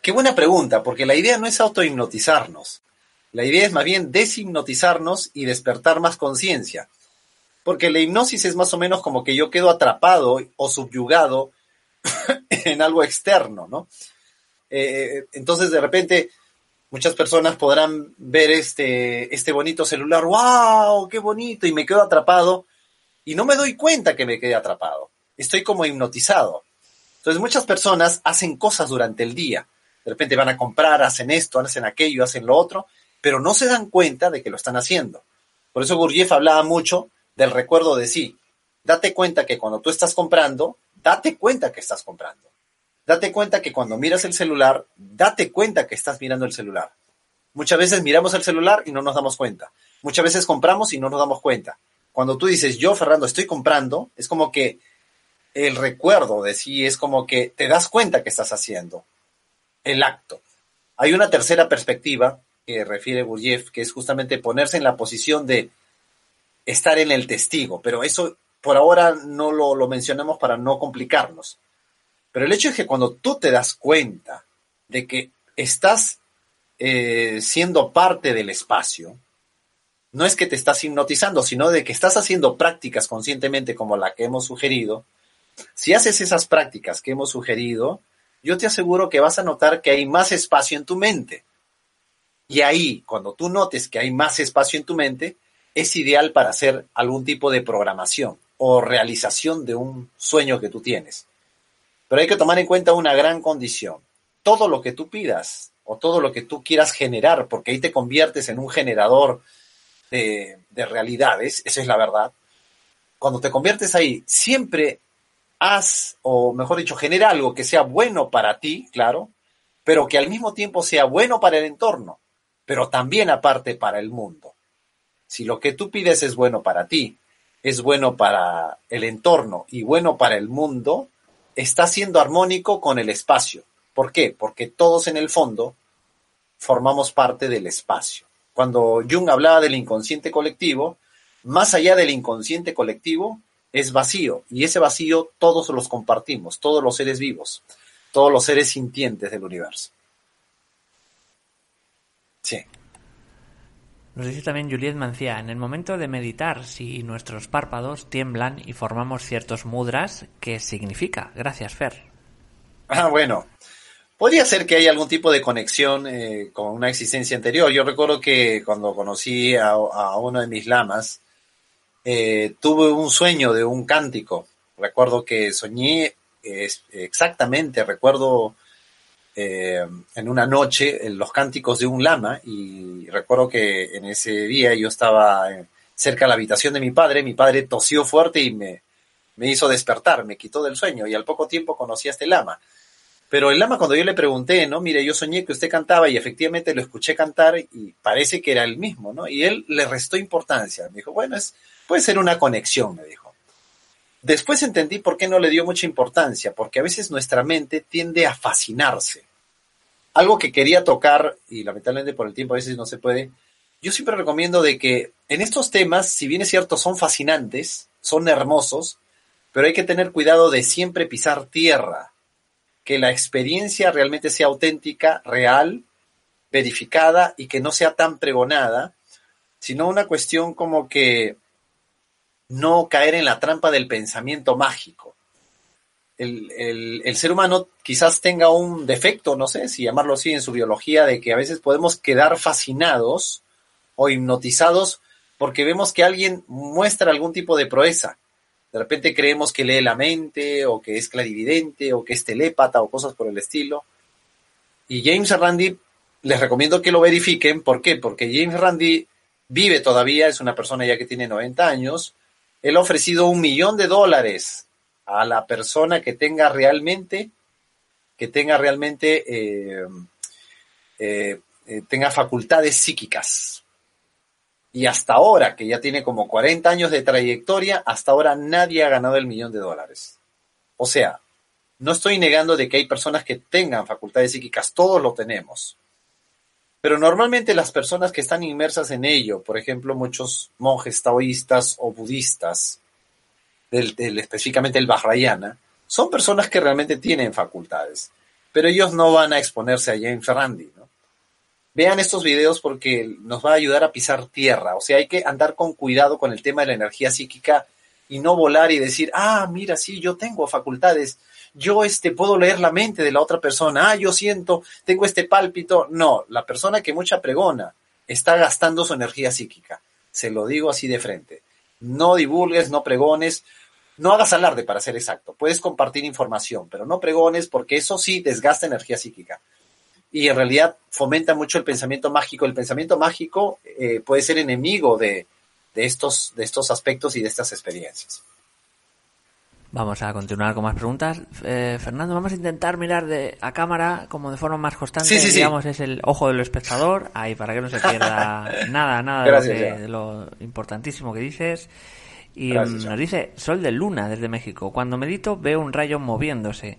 Qué buena pregunta, porque la idea no es autohipnotizarnos. La idea es más bien deshipnotizarnos y despertar más conciencia. Porque la hipnosis es más o menos como que yo quedo atrapado o subyugado en algo externo, ¿no? Eh, entonces, de repente, muchas personas podrán ver este, este bonito celular, ¡wow! ¡Qué bonito! Y me quedo atrapado y no me doy cuenta que me quedé atrapado. Estoy como hipnotizado. Entonces, muchas personas hacen cosas durante el día. De repente van a comprar, hacen esto, hacen aquello, hacen lo otro, pero no se dan cuenta de que lo están haciendo. Por eso Gurdjieff hablaba mucho del recuerdo de sí. Date cuenta que cuando tú estás comprando, date cuenta que estás comprando. Date cuenta que cuando miras el celular, date cuenta que estás mirando el celular. Muchas veces miramos el celular y no nos damos cuenta. Muchas veces compramos y no nos damos cuenta. Cuando tú dices, yo, Fernando, estoy comprando, es como que el recuerdo de sí es como que te das cuenta que estás haciendo el acto. Hay una tercera perspectiva que refiere Gurdjieff, que es justamente ponerse en la posición de estar en el testigo, pero eso por ahora no lo, lo mencionamos para no complicarnos. Pero el hecho es que cuando tú te das cuenta de que estás eh, siendo parte del espacio, no es que te estás hipnotizando, sino de que estás haciendo prácticas conscientemente como la que hemos sugerido. Si haces esas prácticas que hemos sugerido, yo te aseguro que vas a notar que hay más espacio en tu mente. Y ahí, cuando tú notes que hay más espacio en tu mente, es ideal para hacer algún tipo de programación o realización de un sueño que tú tienes. Pero hay que tomar en cuenta una gran condición. Todo lo que tú pidas o todo lo que tú quieras generar, porque ahí te conviertes en un generador de, realidades, esa es la verdad. Cuando te conviertes ahí, siempre haz, o mejor dicho, genera algo que sea bueno para ti, claro, pero que al mismo tiempo sea bueno para el entorno, pero también aparte para el mundo. Si lo que tú pides es bueno para ti, es bueno para el entorno y bueno para el mundo, está siendo armónico con el espacio. ¿Por qué? Porque todos en el fondo formamos parte del espacio. Cuando Jung hablaba del inconsciente colectivo, más allá del inconsciente colectivo es vacío y ese vacío todos los compartimos, todos los seres vivos, todos los seres sintientes del universo. Sí. Nos dice también Juliet Mancía, en el momento de meditar, si nuestros párpados tiemblan y formamos ciertos mudras, ¿qué significa? Gracias, Fer. Ah, bueno. Podría ser que haya algún tipo de conexión eh, con una existencia anterior. Yo recuerdo que cuando conocí a, uno de mis lamas, eh, tuve un sueño de un cántico. Recuerdo que soñé exactamente, recuerdo eh, en una noche los cánticos de un lama y recuerdo que en ese día yo estaba cerca de la habitación de mi padre, mi padre tosió fuerte y me, me hizo despertar, me quitó del sueño y al poco tiempo conocí a este lama. Pero el lama cuando yo le pregunté, ¿no? Mire, yo soñé que usted cantaba y efectivamente lo escuché cantar y parece que era el mismo, ¿no? Y él le restó importancia. Me dijo, bueno, es, puede ser una conexión, me dijo. Después entendí por qué no le dio mucha importancia, porque a veces nuestra mente tiende a fascinarse. Algo que quería tocar, y lamentablemente por el tiempo a veces no se puede, yo siempre recomiendo de que en estos temas, si bien es cierto, son fascinantes, son hermosos, pero hay que tener cuidado de siempre pisar tierra, que la experiencia realmente sea auténtica, real, verificada y que no sea tan pregonada, sino una cuestión como que no caer en la trampa del pensamiento mágico. El, ser humano quizás tenga un defecto, no sé si llamarlo así en su biología, de que a veces podemos quedar fascinados o hipnotizados porque vemos que alguien muestra algún tipo de proeza. De repente creemos que lee la mente o que es clarividente o que es telépata o cosas por el estilo. Y James Randi, les recomiendo que lo verifiquen. ¿Por qué? Porque James Randi vive todavía, es una persona ya que tiene 90 años, él ha ofrecido un millón de dólares a la persona que tenga realmente, que tenga realmente, eh, eh, eh, tenga facultades psíquicas. Y hasta ahora, que ya tiene como 40 años de trayectoria, hasta ahora nadie ha ganado el millón de dólares. O sea, no estoy negando de que hay personas que tengan facultades psíquicas, todos lo tenemos. Pero normalmente las personas que están inmersas en ello, por ejemplo, muchos monjes taoístas o budistas, del, específicamente el Vajrayana, son personas que realmente tienen facultades, pero ellos no van a exponerse a James Randi, ¿no? Vean estos videos porque nos va a ayudar a pisar tierra, o sea, hay que andar con cuidado con el tema de la energía psíquica y no volar y decir, ah, mira, sí, yo tengo facultades, yo este, puedo leer la mente de la otra persona, ah, yo siento, tengo este pálpito. No, la persona que mucha pregona está gastando su energía psíquica. Se lo digo así de frente. No divulgues, no pregones, no hagas alarde para ser exacto. Puedes compartir información, pero no pregones porque eso sí desgasta energía psíquica. Y en realidad fomenta mucho el pensamiento mágico. El pensamiento mágico eh, puede ser enemigo de, de, estos, de estos aspectos y de estas experiencias. Vamos a continuar con más preguntas. Eh, Fernando, vamos a intentar mirar de, a cámara como de forma más constante. Sí, sí, sí. Digamos, es el ojo del espectador. Ahí, para que no se pierda nada, nada de Gracias, de lo importantísimo que dices. Y Gracias, nos dice Sol de Luna desde México. Cuando medito veo un rayo moviéndose.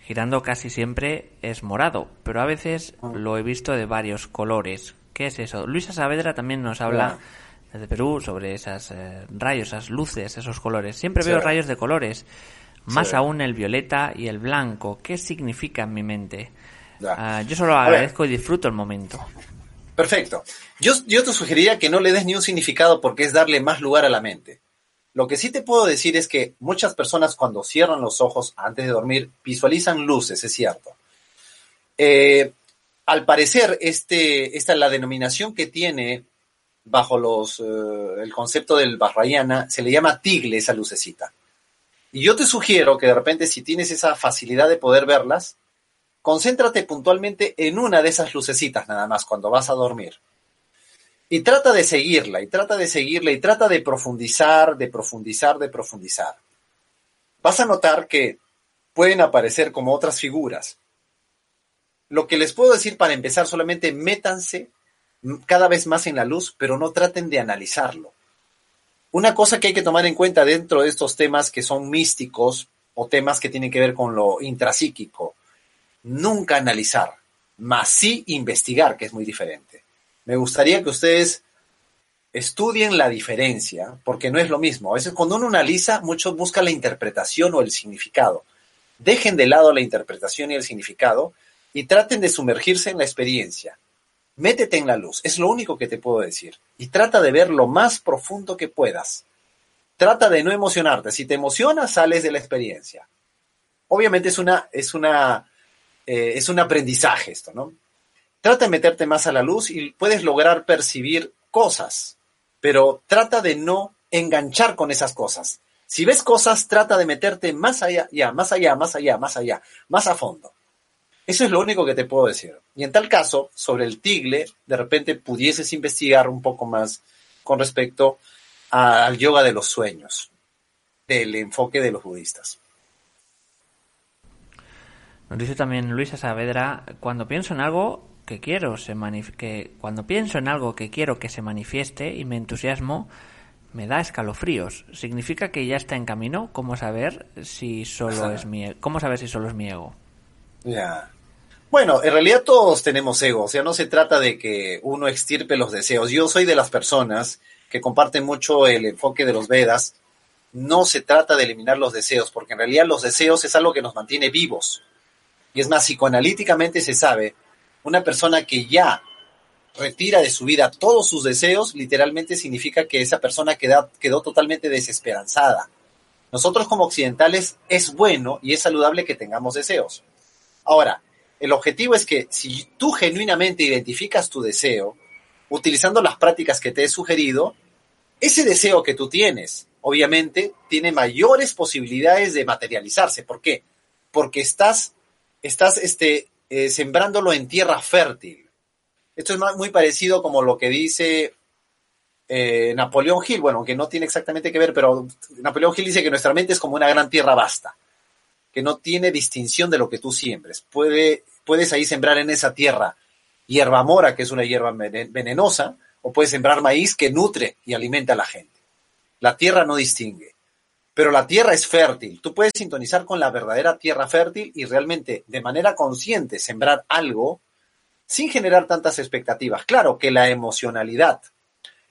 Girando casi siempre es morado, pero a veces Ah. lo he visto de varios colores. ¿Qué es eso? Luisa Saavedra también nos habla Ya. Desde Perú sobre esas eh, rayos, esas luces, esos colores. Siempre Sí. veo rayos de colores, más Sí. aún el violeta y el blanco. ¿Qué significa en mi mente? Ah, yo solo agradezco y disfruto el momento. Perfecto. Yo, yo te sugeriría que no le des ni un significado porque es darle más lugar a la mente. Lo que sí te puedo decir es que muchas personas cuando cierran los ojos antes de dormir visualizan luces, es cierto. Eh, al parecer, este, esta la denominación que tiene bajo los, eh, el concepto del Barrayana se le llama tigle esa lucecita. Y yo te sugiero que de repente si tienes esa facilidad de poder verlas, concéntrate puntualmente en una de esas lucecitas nada más cuando vas a dormir. Y trata de seguirla, y trata de seguirla, y trata de profundizar, de profundizar, de profundizar. Vas a notar que pueden aparecer como otras figuras. Lo que les puedo decir para empezar, solamente métanse cada vez más en la luz, pero no traten de analizarlo. Una cosa que hay que tomar en cuenta dentro de estos temas que son místicos o temas que tienen que ver con lo intrapsíquico, nunca analizar, más sí investigar, que es muy diferente. Me gustaría que ustedes estudien la diferencia, porque no es lo mismo. A veces cuando uno analiza, muchos buscan la interpretación o el significado. Dejen de lado la interpretación y el significado y traten de sumergirse en la experiencia. Métete en la luz, es lo único que te puedo decir. Y trata de ver lo más profundo que puedas. Trata de no emocionarte. Si te emocionas, sales de la experiencia. Obviamente es una, es una, eh, es un aprendizaje esto, ¿no? Trata de meterte más a la luz y puedes lograr percibir cosas, pero trata de no enganchar con esas cosas. Si ves cosas, trata de meterte más allá, ya, más allá, más allá, más allá, más a fondo. Eso es lo único que te puedo decir. Y en tal caso, sobre el tigle, de repente pudieses investigar un poco más con respecto a- al yoga de los sueños, del enfoque de los budistas. Nos dice también Luisa Saavedra, cuando pienso en algo que quiero se que cuando pienso en algo que quiero que se manifieste y me entusiasmo, me da escalofríos. ¿Significa que ya está en camino? ¿Cómo saber si solo Ajá. es mi e- cómo saber si solo es mi ego? Ya. Bueno, en realidad todos tenemos ego, o sea, no se trata de que uno extirpe los deseos. Yo soy de las personas que comparten mucho el enfoque de los Vedas. No se trata de eliminar los deseos, porque en realidad los deseos es algo que nos mantiene vivos. Y es más, psicoanalíticamente se sabe, una persona que ya retira de su vida todos sus deseos, literalmente significa que esa persona quedó totalmente desesperanzada. Nosotros como occidentales es bueno y es saludable que tengamos deseos. Ahora, el objetivo es que si tú genuinamente identificas tu deseo, utilizando las prácticas que te he sugerido, ese deseo que tú tienes, obviamente, tiene mayores posibilidades de materializarse. ¿Por qué? Porque estás, estás este, eh, sembrándolo en tierra fértil. Esto es muy parecido como lo que dice eh, Napoleón Hill, bueno, que no tiene exactamente que ver, pero Napoleón Hill dice que nuestra mente es como una gran tierra vasta que no tiene distinción de lo que tú siembres. Puede, puedes ahí sembrar en esa tierra hierba mora, que es una hierba vene- venenosa, o puedes sembrar maíz que nutre y alimenta a la gente. La tierra no distingue, pero la tierra es fértil. Tú puedes sintonizar con la verdadera tierra fértil y realmente de manera consciente sembrar algo sin generar tantas expectativas. Claro que la emocionalidad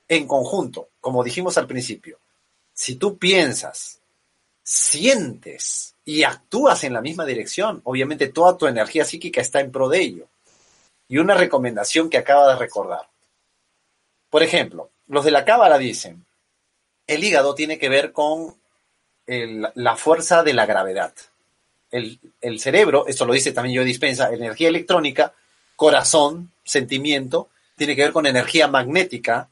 en conjunto, como dijimos al principio, si tú piensas, sientes y actúas en la misma dirección, obviamente toda tu energía psíquica está en pro de ello. Y una recomendación que acaba de recordar. Por ejemplo, los de la cábala dicen, el hígado tiene que ver con la fuerza de la gravedad. El, el cerebro, esto lo dice también yo dispensa, energía electrónica, corazón, sentimiento, tiene que ver con energía magnética,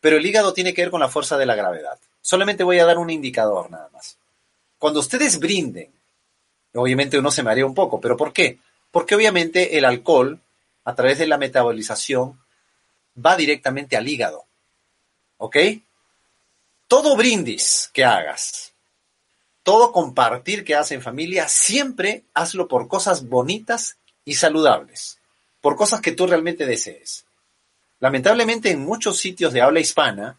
pero el hígado tiene que ver con la fuerza de la gravedad. Solamente voy a dar un indicador nada más. Cuando ustedes brinden, obviamente uno se marea un poco, pero ¿por qué? Porque obviamente el alcohol, a través de la metabolización, va directamente al hígado. ¿Ok? Todo brindis que hagas, todo compartir que haces en familia, siempre hazlo por cosas bonitas y saludables, por cosas que tú realmente desees. Lamentablemente en muchos sitios de habla hispana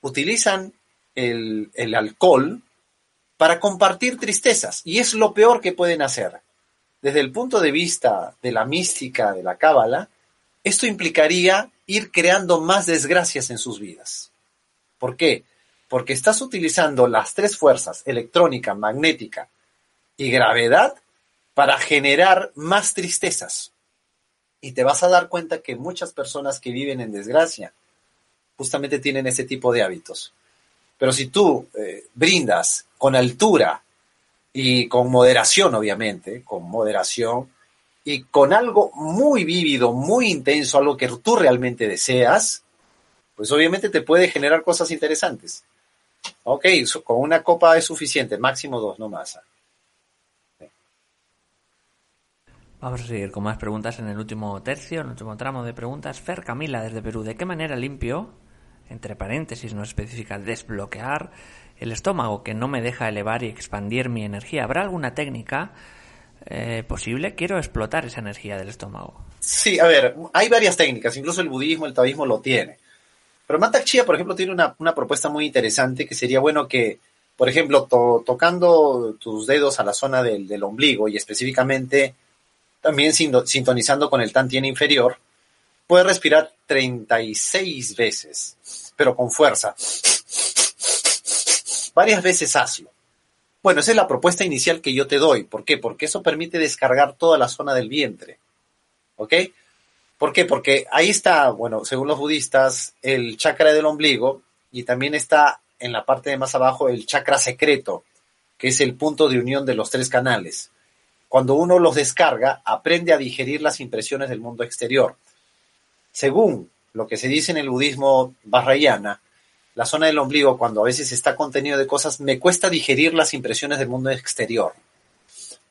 utilizan el, el alcohol para compartir tristezas y es lo peor que pueden hacer. Desde el punto de vista de la mística, de la cábala, esto implicaría ir creando más desgracias en sus vidas. ¿Por qué? Porque estás utilizando las tres fuerzas, electrónica, magnética y gravedad, para generar más tristezas. Y te vas a dar cuenta que muchas personas que viven en desgracia justamente tienen ese tipo de hábitos. Pero si tú eh, brindas con altura y con moderación, obviamente, con moderación, y con algo muy vívido, muy intenso, algo que tú realmente deseas, pues obviamente te puede generar cosas interesantes. Ok, con una copa es suficiente, máximo dos, no más. Vamos a seguir con más preguntas en el último tercio, en el último tramo de preguntas. Fer Camila desde Perú, ¿de qué manera limpio, entre paréntesis no especifica, desbloquear el estómago que no me deja elevar y expandir mi energía? ¿Habrá alguna técnica eh, posible? Quiero explotar esa energía del estómago. Sí, a ver, hay varias técnicas, incluso el budismo, el taoísmo lo tiene. Pero Mantak Chia, por ejemplo, tiene una, propuesta muy interesante que sería bueno que, por ejemplo, tocando tus dedos a la zona del, ombligo y específicamente también sintonizando con el tantien inferior, puedes respirar 36 veces, pero con fuerza. Varias veces hazlo. Bueno, esa es la propuesta inicial que yo te doy. ¿Por qué? Porque eso permite descargar toda la zona del vientre. ¿Ok? ¿Por qué? Porque ahí está, bueno, según los budistas, el chakra del ombligo y también está en la parte de más abajo el chakra secreto, que es el punto de unión de los tres canales. Cuando uno los descarga, aprende a digerir las impresiones del mundo exterior. Según lo que se dice en el budismo vajrayana, la zona del ombligo, cuando a veces está contenido de cosas, me cuesta digerir las impresiones del mundo exterior.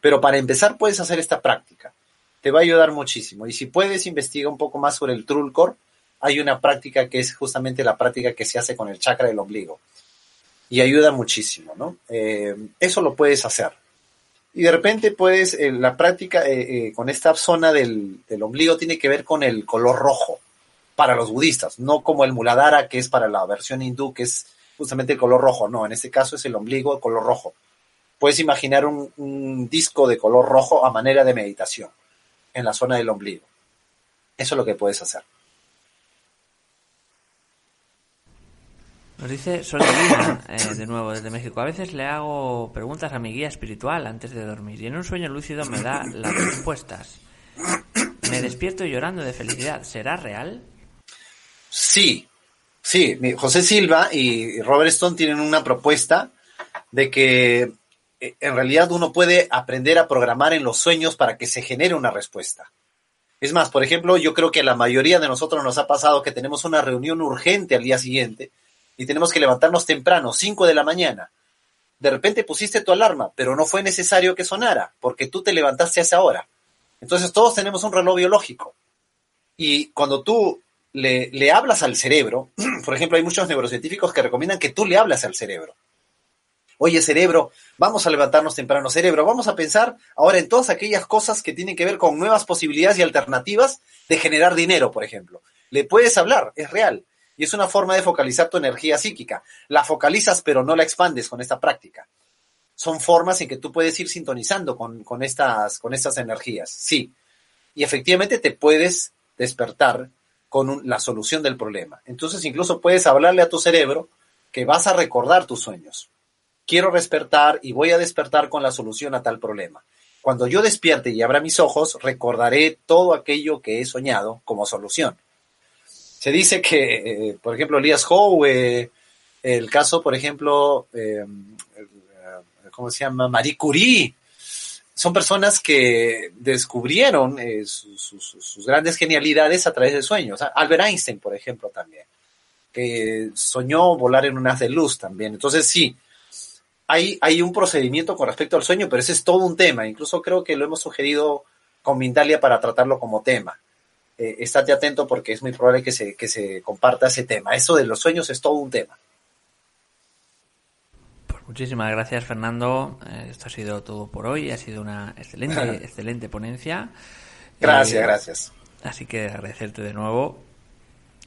Pero para empezar puedes hacer esta práctica. Te va a ayudar muchísimo. Y si puedes, investiga un poco más sobre el Trulkor. Hay una práctica que es justamente la práctica que se hace con el chakra del ombligo. Y ayuda muchísimo, ¿no? Eh, eso lo puedes hacer. Y de repente, puedes, eh, la práctica eh, con esta zona del ombligo tiene que ver con el color rojo para los budistas, no como el muladhara, que es para la versión hindú, que es justamente el color rojo. No, en este caso es el ombligo de color rojo. Puedes imaginar un, disco de color rojo a manera de meditación en la zona del ombligo. Eso es lo que puedes hacer. Nos dice Sol eh, de nuevo desde México. A veces le hago preguntas a mi guía espiritual antes de dormir y en un sueño lúcido me da las respuestas. Me despierto llorando de felicidad. ¿Será real? Sí, sí. José Silva y Robert Stone tienen una propuesta de que eh, en realidad uno puede aprender a programar en los sueños para que se genere una respuesta. Es más, por ejemplo, yo creo que la mayoría de nosotros nos ha pasado que tenemos una reunión urgente al día siguiente y tenemos que levantarnos temprano, 5 de la mañana. De repente pusiste tu alarma, pero no fue necesario que sonara, porque tú te levantaste a esa hora. Entonces todos tenemos un reloj biológico. Y cuando tú le, hablas al cerebro, por ejemplo, hay muchos neurocientíficos que recomiendan que tú le hablas al cerebro. Oye, cerebro, vamos a levantarnos temprano, cerebro, vamos a pensar ahora en todas aquellas cosas que tienen que ver con nuevas posibilidades y alternativas de generar dinero, por ejemplo. Le puedes hablar, es real. Y es una forma de focalizar tu energía psíquica. La focalizas, pero no la expandes con esta práctica. Son formas en que tú puedes ir sintonizando con, con estas, con estas energías, sí. Y efectivamente te puedes despertar con la solución del problema. Entonces incluso puedes hablarle a tu cerebro que vas a recordar tus sueños. Quiero despertar y voy a despertar con la solución a tal problema. Cuando yo despierte y abra mis ojos, recordaré todo aquello que he soñado como solución. Se dice que, eh, por ejemplo, Elias Howe, el caso, por ejemplo, eh, ¿cómo se llama? Marie Curie, son personas que descubrieron eh, sus, grandes genialidades a través de sueños. Albert Einstein, por ejemplo, también, que soñó volar en un haz de luz también. Entonces, sí, hay, hay un procedimiento con respecto al sueño, pero ese es todo un tema. Incluso creo que lo hemos sugerido con Mindalia para tratarlo como tema. Eh, estate atento porque es muy probable que se, que se comparta ese tema. Eso de los sueños es todo un tema. Muchísimas gracias, Fernando. Eh, esto ha sido todo por hoy. Ha sido una excelente, excelente ponencia. Gracias, eh, gracias. Así que agradecerte de nuevo.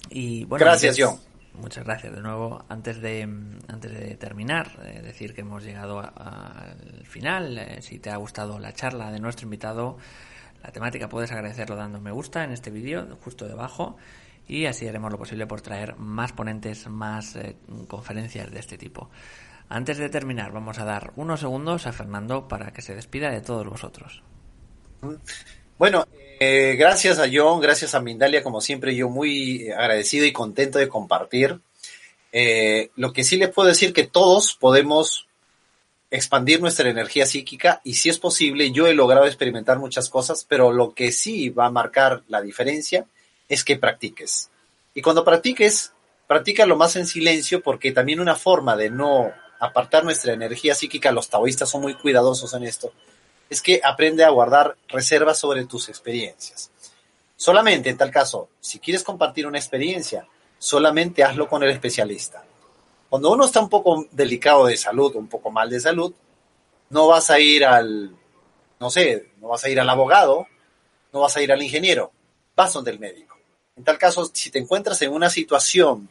Y bueno, gracias, John. Muchas gracias de nuevo. Antes de, antes de terminar, eh, decir que hemos llegado al final. si te ha gustado la charla de nuestro invitado, la temática puedes agradecerlo dando me gusta en este vídeo, justo debajo y así haremos lo posible por traer más ponentes, más eh, conferencias de este tipo. Antes de terminar, vamos a dar unos segundos a Fernando para que se despida de todos vosotros. Bueno, eh, gracias a John, gracias a Mindalia, como siempre, yo muy agradecido y contento de compartir. Eh, lo que sí les puedo decir que todos podemos expandir nuestra energía psíquica y si es posible, yo he logrado experimentar muchas cosas, pero lo que sí va a marcar la diferencia es que practiques. Y cuando practiques, practícalo más en silencio porque también una forma de no apartar nuestra energía psíquica, los taoístas son muy cuidadosos en esto, es que aprende a guardar reservas sobre tus experiencias. Solamente en tal caso, si quieres compartir una experiencia, solamente hazlo con el especialista. Cuando uno está un poco delicado de salud, un poco mal de salud, no vas a ir al, no sé, no vas a ir al abogado, no vas a ir al ingeniero, vas donde el médico. En tal caso, si te encuentras en una situación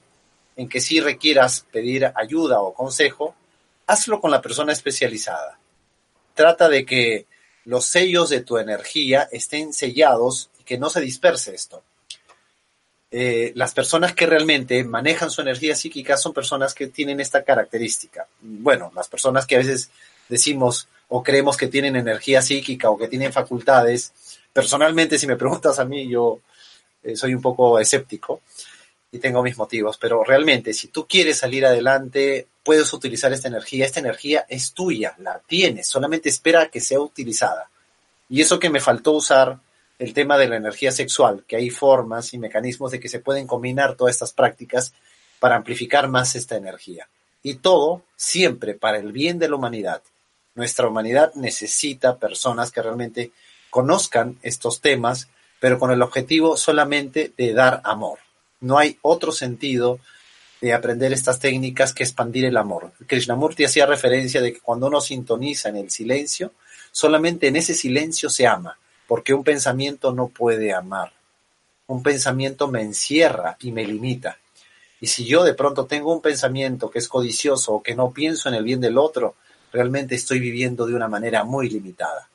en que sí requieras pedir ayuda o consejo, hazlo con la persona especializada. Trata de que los sellos de tu energía estén sellados y que no se disperse esto. Eh, las personas que realmente manejan su energía psíquica son personas que tienen esta característica. Bueno, las personas que a veces decimos o creemos que tienen energía psíquica o que tienen facultades, personalmente si me preguntas a mí, yo eh, soy un poco escéptico y tengo mis motivos, pero realmente si tú quieres salir adelante, puedes utilizar esta energía, esta energía es tuya, la tienes, solamente espera que sea utilizada. Y eso que me faltó usar, el tema de la energía sexual, que hay formas y mecanismos de que se pueden combinar todas estas prácticas para amplificar más esta energía. Y todo siempre para el bien de la humanidad. Nuestra humanidad necesita personas que realmente conozcan estos temas pero con el objetivo solamente de dar amor. No hay otro sentido de aprender estas técnicas que expandir el amor. Krishnamurti hacía referencia de que cuando uno sintoniza en el silencio, solamente en ese silencio se ama, porque un pensamiento no puede amar. Un pensamiento me encierra y me limita. Y si yo de pronto tengo un pensamiento que es codicioso o que no pienso en el bien del otro, realmente estoy viviendo de una manera muy limitada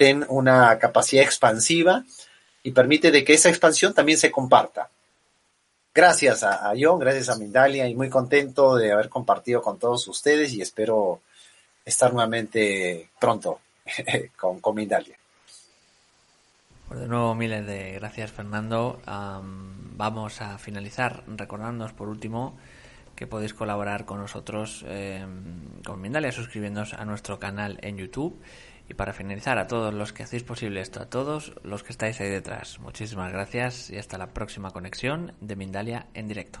ten una capacidad expansiva y permite de que esa expansión también se comparta. Gracias a, John, gracias a Mindalia y muy contento de haber compartido con todos ustedes y espero estar nuevamente pronto con, con Mindalia. Pues de nuevo, miles de gracias, Fernando. vamos a finalizar recordándonos por último que podéis colaborar con nosotros em, con Mindalia suscribiéndonos a nuestro canal en YouTube y para finalizar, a todos los que hacéis posible esto, a todos los que estáis ahí detrás, muchísimas gracias y hasta la próxima conexión de Mindalia en directo.